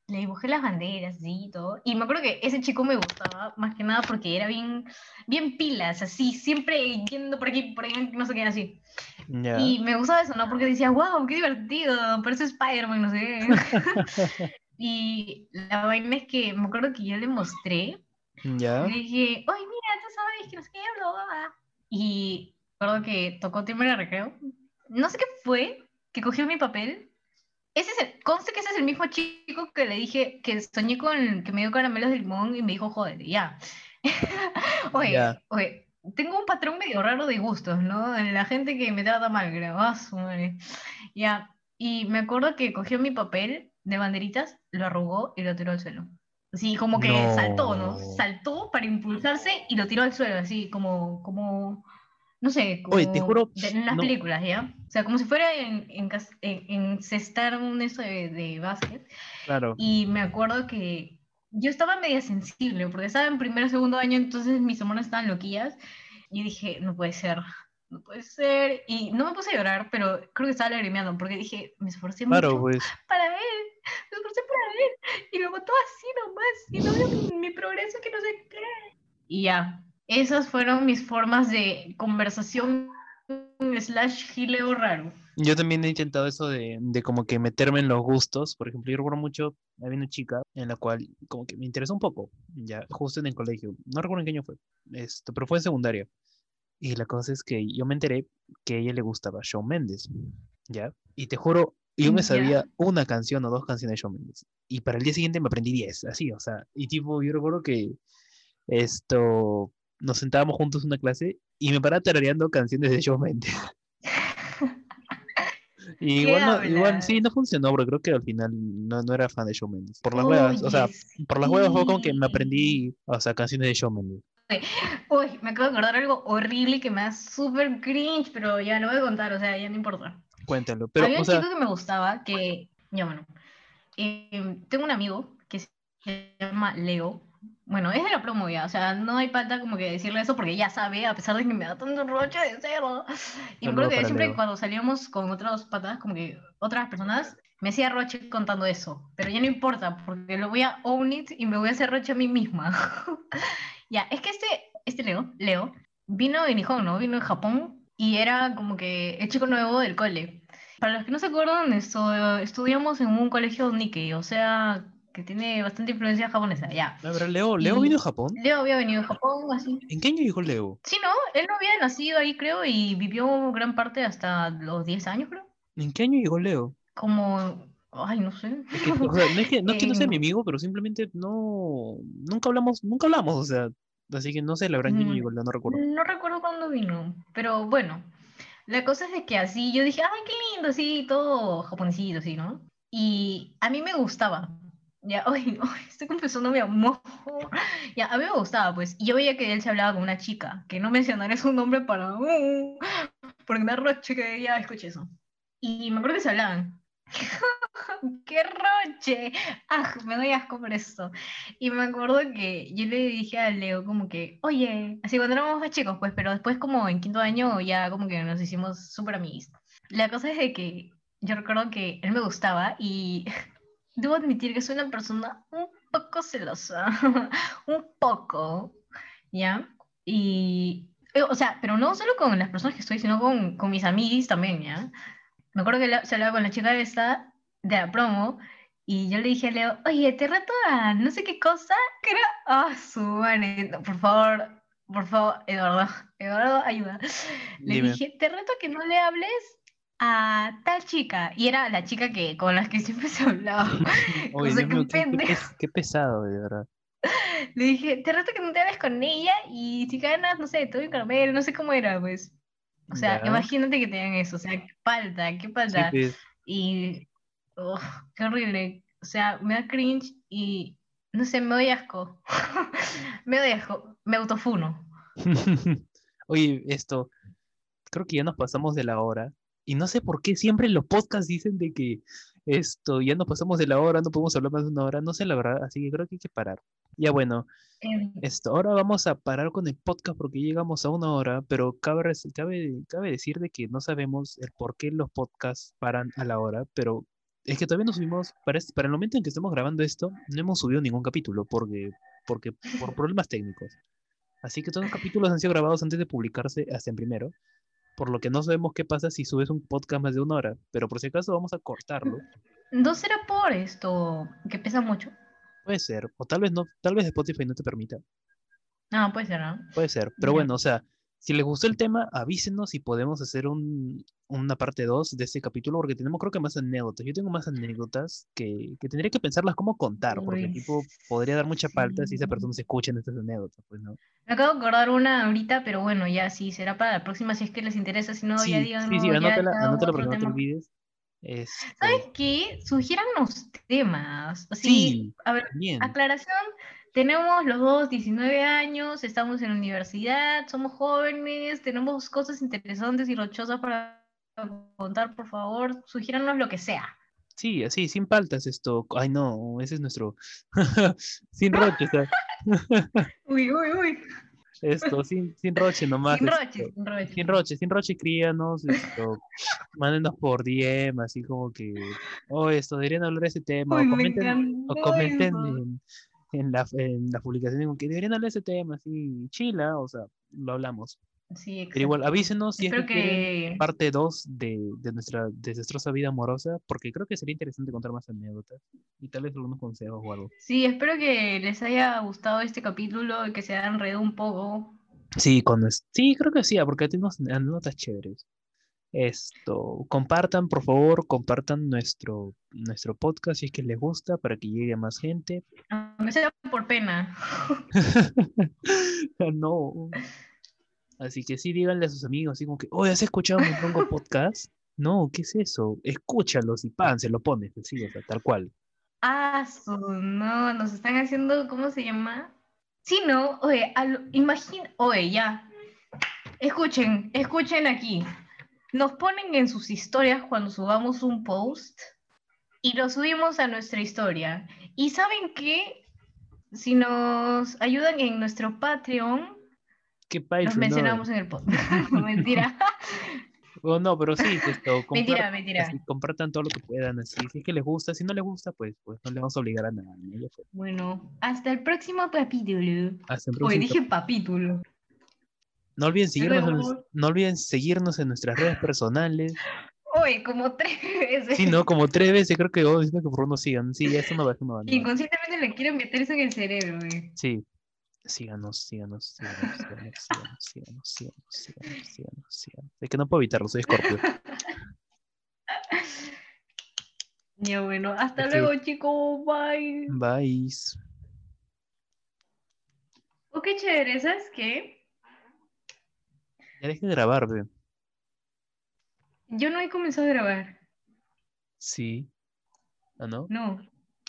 le dibujé las banderas y todo. Y me acuerdo que ese chico me gustaba más que nada porque era bien, bien pilas, así, siempre yendo por aquí, por ahí, no sé qué, así. Ya. Y me gustaba eso, ¿no? Porque decía, wow, qué divertido, parece Spider-Man, no sé [LAUGHS] y la vaina es que me acuerdo que yo le mostré, Ya. le dije, oye, mira, tú sabes que no sé qué, bla, bla, bla". Y me acuerdo que tocó timbre de recreo. No sé qué fue, que cogió mi papel. Ese es el, conste que ese es el mismo chico que le dije que soñé con que me dio caramelos de limón y me dijo, joder, ya. [LAUGHS] oye, Ya. oye, tengo un patrón medio raro de gustos, ¿no? En La gente que me trata mal, creo. Ah, su madre. Ya. Y me acuerdo que cogió mi papel de banderitas, lo arrugó y lo tiró al suelo. Así como que saltó, ¿no? No. Saltó para impulsarse y lo tiró al suelo, así como, como, no sé, como Oye, te juro, de- en las no- películas, ¿ya? O sea, como si fuera en, en, en- encestar un eso de, de básquet. Claro. Y me acuerdo que yo estaba media sensible, porque estaba en primer o segundo año, entonces mis hormonas estaban loquillas. Y dije, no puede ser, no puede ser. Y no me puse a llorar, pero creo que estaba lagrimeando, porque dije, me esforcé Claro, mucho pues. para él, me esforcé para él. Y lo mató así nomás, y no vio mi, mi progreso, que no sé qué. Y ya, esas fueron mis formas de conversación slash gileo raro. Yo también he intentado eso de, de como que meterme en los gustos. Por ejemplo, yo recuerdo mucho, había una chica en la cual como que me interesó un poco, ya, justo en el colegio. No recuerdo en qué año fue, esto, pero fue en secundaria. Y la cosa es que yo me enteré que a ella le gustaba Shawn Mendes, ¿ya? Y te juro, yo me sabía una canción o dos canciones de Shawn Mendes. Y para el día siguiente me aprendí 10, así, o sea, y tipo, yo recuerdo que esto, nos sentábamos juntos en una clase y me paraba tarareando canciones de Shawn Mendes. [LAUGHS] Y ¿Qué igual, no, igual sí, no funcionó, pero creo que al final no, no era fan de Shawn Mendes. Por las huevas, o sea, por las huevas fue como que me aprendí, o sea, canciones de Shawn Mendes. Uy, me acabo de acordar algo horrible que me da súper cringe, pero ya lo voy a contar, o sea, ya no importa. Cuéntalo. Pero, Había o un sea, chico que me gustaba, que, ya bueno, eh, tengo un amigo que se llama Leo. Bueno, es de la promo ya, o sea, no hay falta como que decirle eso porque ya sabe, a pesar de que me da tanto roche de cerdo. Y me Saludo acuerdo que siempre Leo. cuando salíamos con otras patas, como que otras personas, me hacía roche contando eso. Pero ya no importa, porque lo voy a own it y me voy a hacer roche a mí misma. [LAUGHS] ya, es que este, este Leo, Leo, vino de Nihon, ¿no? Vino de Japón y era como que el chico nuevo del cole. Para los que no se acuerdan, esto, estudiamos en un colegio Nikkei, o sea, que tiene bastante influencia japonesa, ya. a ver, Leo, ¿Leo Y- vino de Japón? Leo había venido de Japón, así. ¿En qué año llegó Leo? Sí, ¿no? Él no había nacido ahí, creo, y vivió gran parte hasta los 10 años, creo. ¿En qué año llegó Leo? Como, ay, no sé. Es que, o sea, no es que no, es que no sea [LAUGHS] mi amigo, pero simplemente no, nunca hablamos, nunca hablamos, o sea, así que no sé, la verdad, Mm, llegó no recuerdo. No recuerdo cuándo vino, pero bueno, la cosa es de que así yo dije, ay, qué lindo, sí, todo japonesito, así, ¿no? Y a mí me gustaba. Ya, [LAUGHS] ay, no, confesando mi amor. Ya, a mí me gustaba, pues. Y yo veía que él se hablaba con una chica, que no mencionaré su nombre para. uh, porque me roche que ya escuché eso. Y me acuerdo que se hablaban. [LAUGHS] ¡Qué roche! ¡Ah! Me doy asco por esto. Y me acuerdo que yo le dije a Leo como que, oye, así cuando éramos más chicos, pues, pero después como en quinto año ya como que nos hicimos súper amigos. La cosa es de que yo recuerdo que él me gustaba y [LAUGHS] debo admitir que soy una persona un poco celosa, [LAUGHS] un poco, ¿ya? Y, eh, o sea, pero no solo con las personas que estoy, sino con, con mis amigos también, ¿ya? Me acuerdo que la- se hablaba con la chica esta de la promo y yo le dije a Leo, oye, te reto a no sé qué cosa, que era, ah, su madre, no, por favor, por favor, Eduardo, Eduardo, ayuda. Le Dime. dije, te reto a que no le hables a tal chica, y era la chica que, con la que siempre se hablaba. [LAUGHS] [LAUGHS] Cosa Dios que mío, qué, qué pes- qué pesado, de verdad. [LAUGHS] Le dije, te reto que no te hables con ella y si ganas, no sé, te doy un caramelo, no sé cómo era, pues. O sea, Ya. imagínate que te hagan eso, o sea, qué falta, qué Sí, falta. pues, Y, qué horrible. O sea, me da cringe y no sé, me doy asco. me doy asco, me autofuno. Oye, esto, creo que ya nos pasamos de la hora. Y no sé por qué siempre los podcasts dicen de que esto, ya nos pasamos de la hora, no podemos hablar más de una hora, no sé la verdad, así que creo que hay que parar. Ya bueno, Em, esto, ahora vamos a parar con el podcast porque llegamos a una hora, pero cabe, cabe, cabe decir de que no sabemos el por qué los podcasts paran a la hora, pero es que todavía no subimos, para, para el momento en que estamos grabando esto, no hemos subido ningún capítulo porque, porque por problemas técnicos. Así que todos los capítulos han sido grabados antes de publicarse hasta en primero, por lo que no sabemos qué pasa si subes un podcast más de una hora, pero por si acaso vamos a cortarlo. ¿No será por esto que pesa mucho? Puede ser, o tal vez no, tal vez Spotify no te permita. No, puede ser, ¿no? Puede ser, pero bueno, o sea, si les gustó el tema, avísenos y podemos hacer un, una parte 2 de este capítulo, porque tenemos creo que más anécdotas. Yo tengo más anécdotas que, que tendría que pensarlas cómo contar, porque Uy, tipo podría dar mucha falta si esa sí. persona se escucha en estas anécdotas, pues, ¿no? Me acabo de acordar una ahorita, pero bueno, ya sí, será para la próxima si es que les interesa, si no, ya Sí, digan, sí, sí, no, ya anótala, cada anótala otro para que no te tema. olvides. Este, ¿Sabes qué? Sugieran temas. Así, sí, a ver, bien. aclaración, tenemos los dos 19 años, estamos en la universidad, somos jóvenes, tenemos cosas interesantes y rochosas para contar, por favor, sugiéranos lo que sea. Sí, así, sin paltas esto. Ay, no, ese es nuestro. [LAUGHS] sin roche, [LAUGHS] Uy, uy, uy. esto, sin, sin roche nomás. Sin esto. roche, sin roche. Sin roche, sin roche, críanos, esto, mándenos por DM, así como que, oh, esto, deberían hablar de ese tema, Uy, o me comenten, o comenten en, en la, en la publicación, como que deberían hablar de ese tema, así, chila, o sea, lo hablamos. Sí, Pero igual, avísenos si es que que... parte 2 de, de nuestra desastrosa vida amorosa, porque creo que sería interesante contar más anécdotas y tal vez algunos consejos o algo. Sí, espero que les haya gustado este capítulo y que se hayan reído un poco. Sí, con sí, creo que sí, ah, porque tenemos anécdotas chéveres. Esto, compartan, por favor, compartan nuestro, nuestro podcast si es que les gusta para que llegue a más gente. [LAUGHS] Aunque sea por pena. [LAUGHS] No. Así que sí, díganle a sus amigos, así como que, oye, ¿has escuchado mi pongo [LAUGHS] podcast? No, ¿qué es eso? Escúchalos y pan, se lo pones, así, o sea, tal cual. Ah, su, no, nos están haciendo, ¿cómo se llama? Sí, no, oye, imagina, oye, ya. Escuchen, escuchen aquí. Nos ponen en sus historias cuando subamos un post y lo subimos a nuestra historia. ¿Y saben qué? Si nos ayudan en nuestro Patreon, ¿Qué nos Patreon? No, mencionamos en el podcast. [LAUGHS] Mentira. [LAUGHS] Oh, no, pero sí, esto, Mentira, mentira. así, compartan todo lo que puedan, así, si es que les gusta, si no les gusta, pues, pues no les vamos a obligar a nada, ¿no? Bueno, hasta el próximo capítulo. Hasta el próximo dije capítulo. No olviden seguirnos, en, no olviden seguirnos en nuestras redes personales. Oye, como tres veces. Sí, ¿no? Como tres veces creo que diciendo que por nos sigan. Sí, [LAUGHS] eso no va, eso no va. no. Inconscientemente le quieren meter eso en el cerebro, güey. Sí. Síganos, síganos, síganos, síganos, síganos, síganos, síganos, síganos, síganos, síganos. Es que no puedo evitarlo, soy Scorpio. [LAUGHS] Ya bueno, hasta luego, chicos. Bye. Bye. Oh, qué chévere, ¿sabes qué? Ya dejé de grabar, ve. Yo no he comenzado a grabar. Sí. ¿Ah, no? No.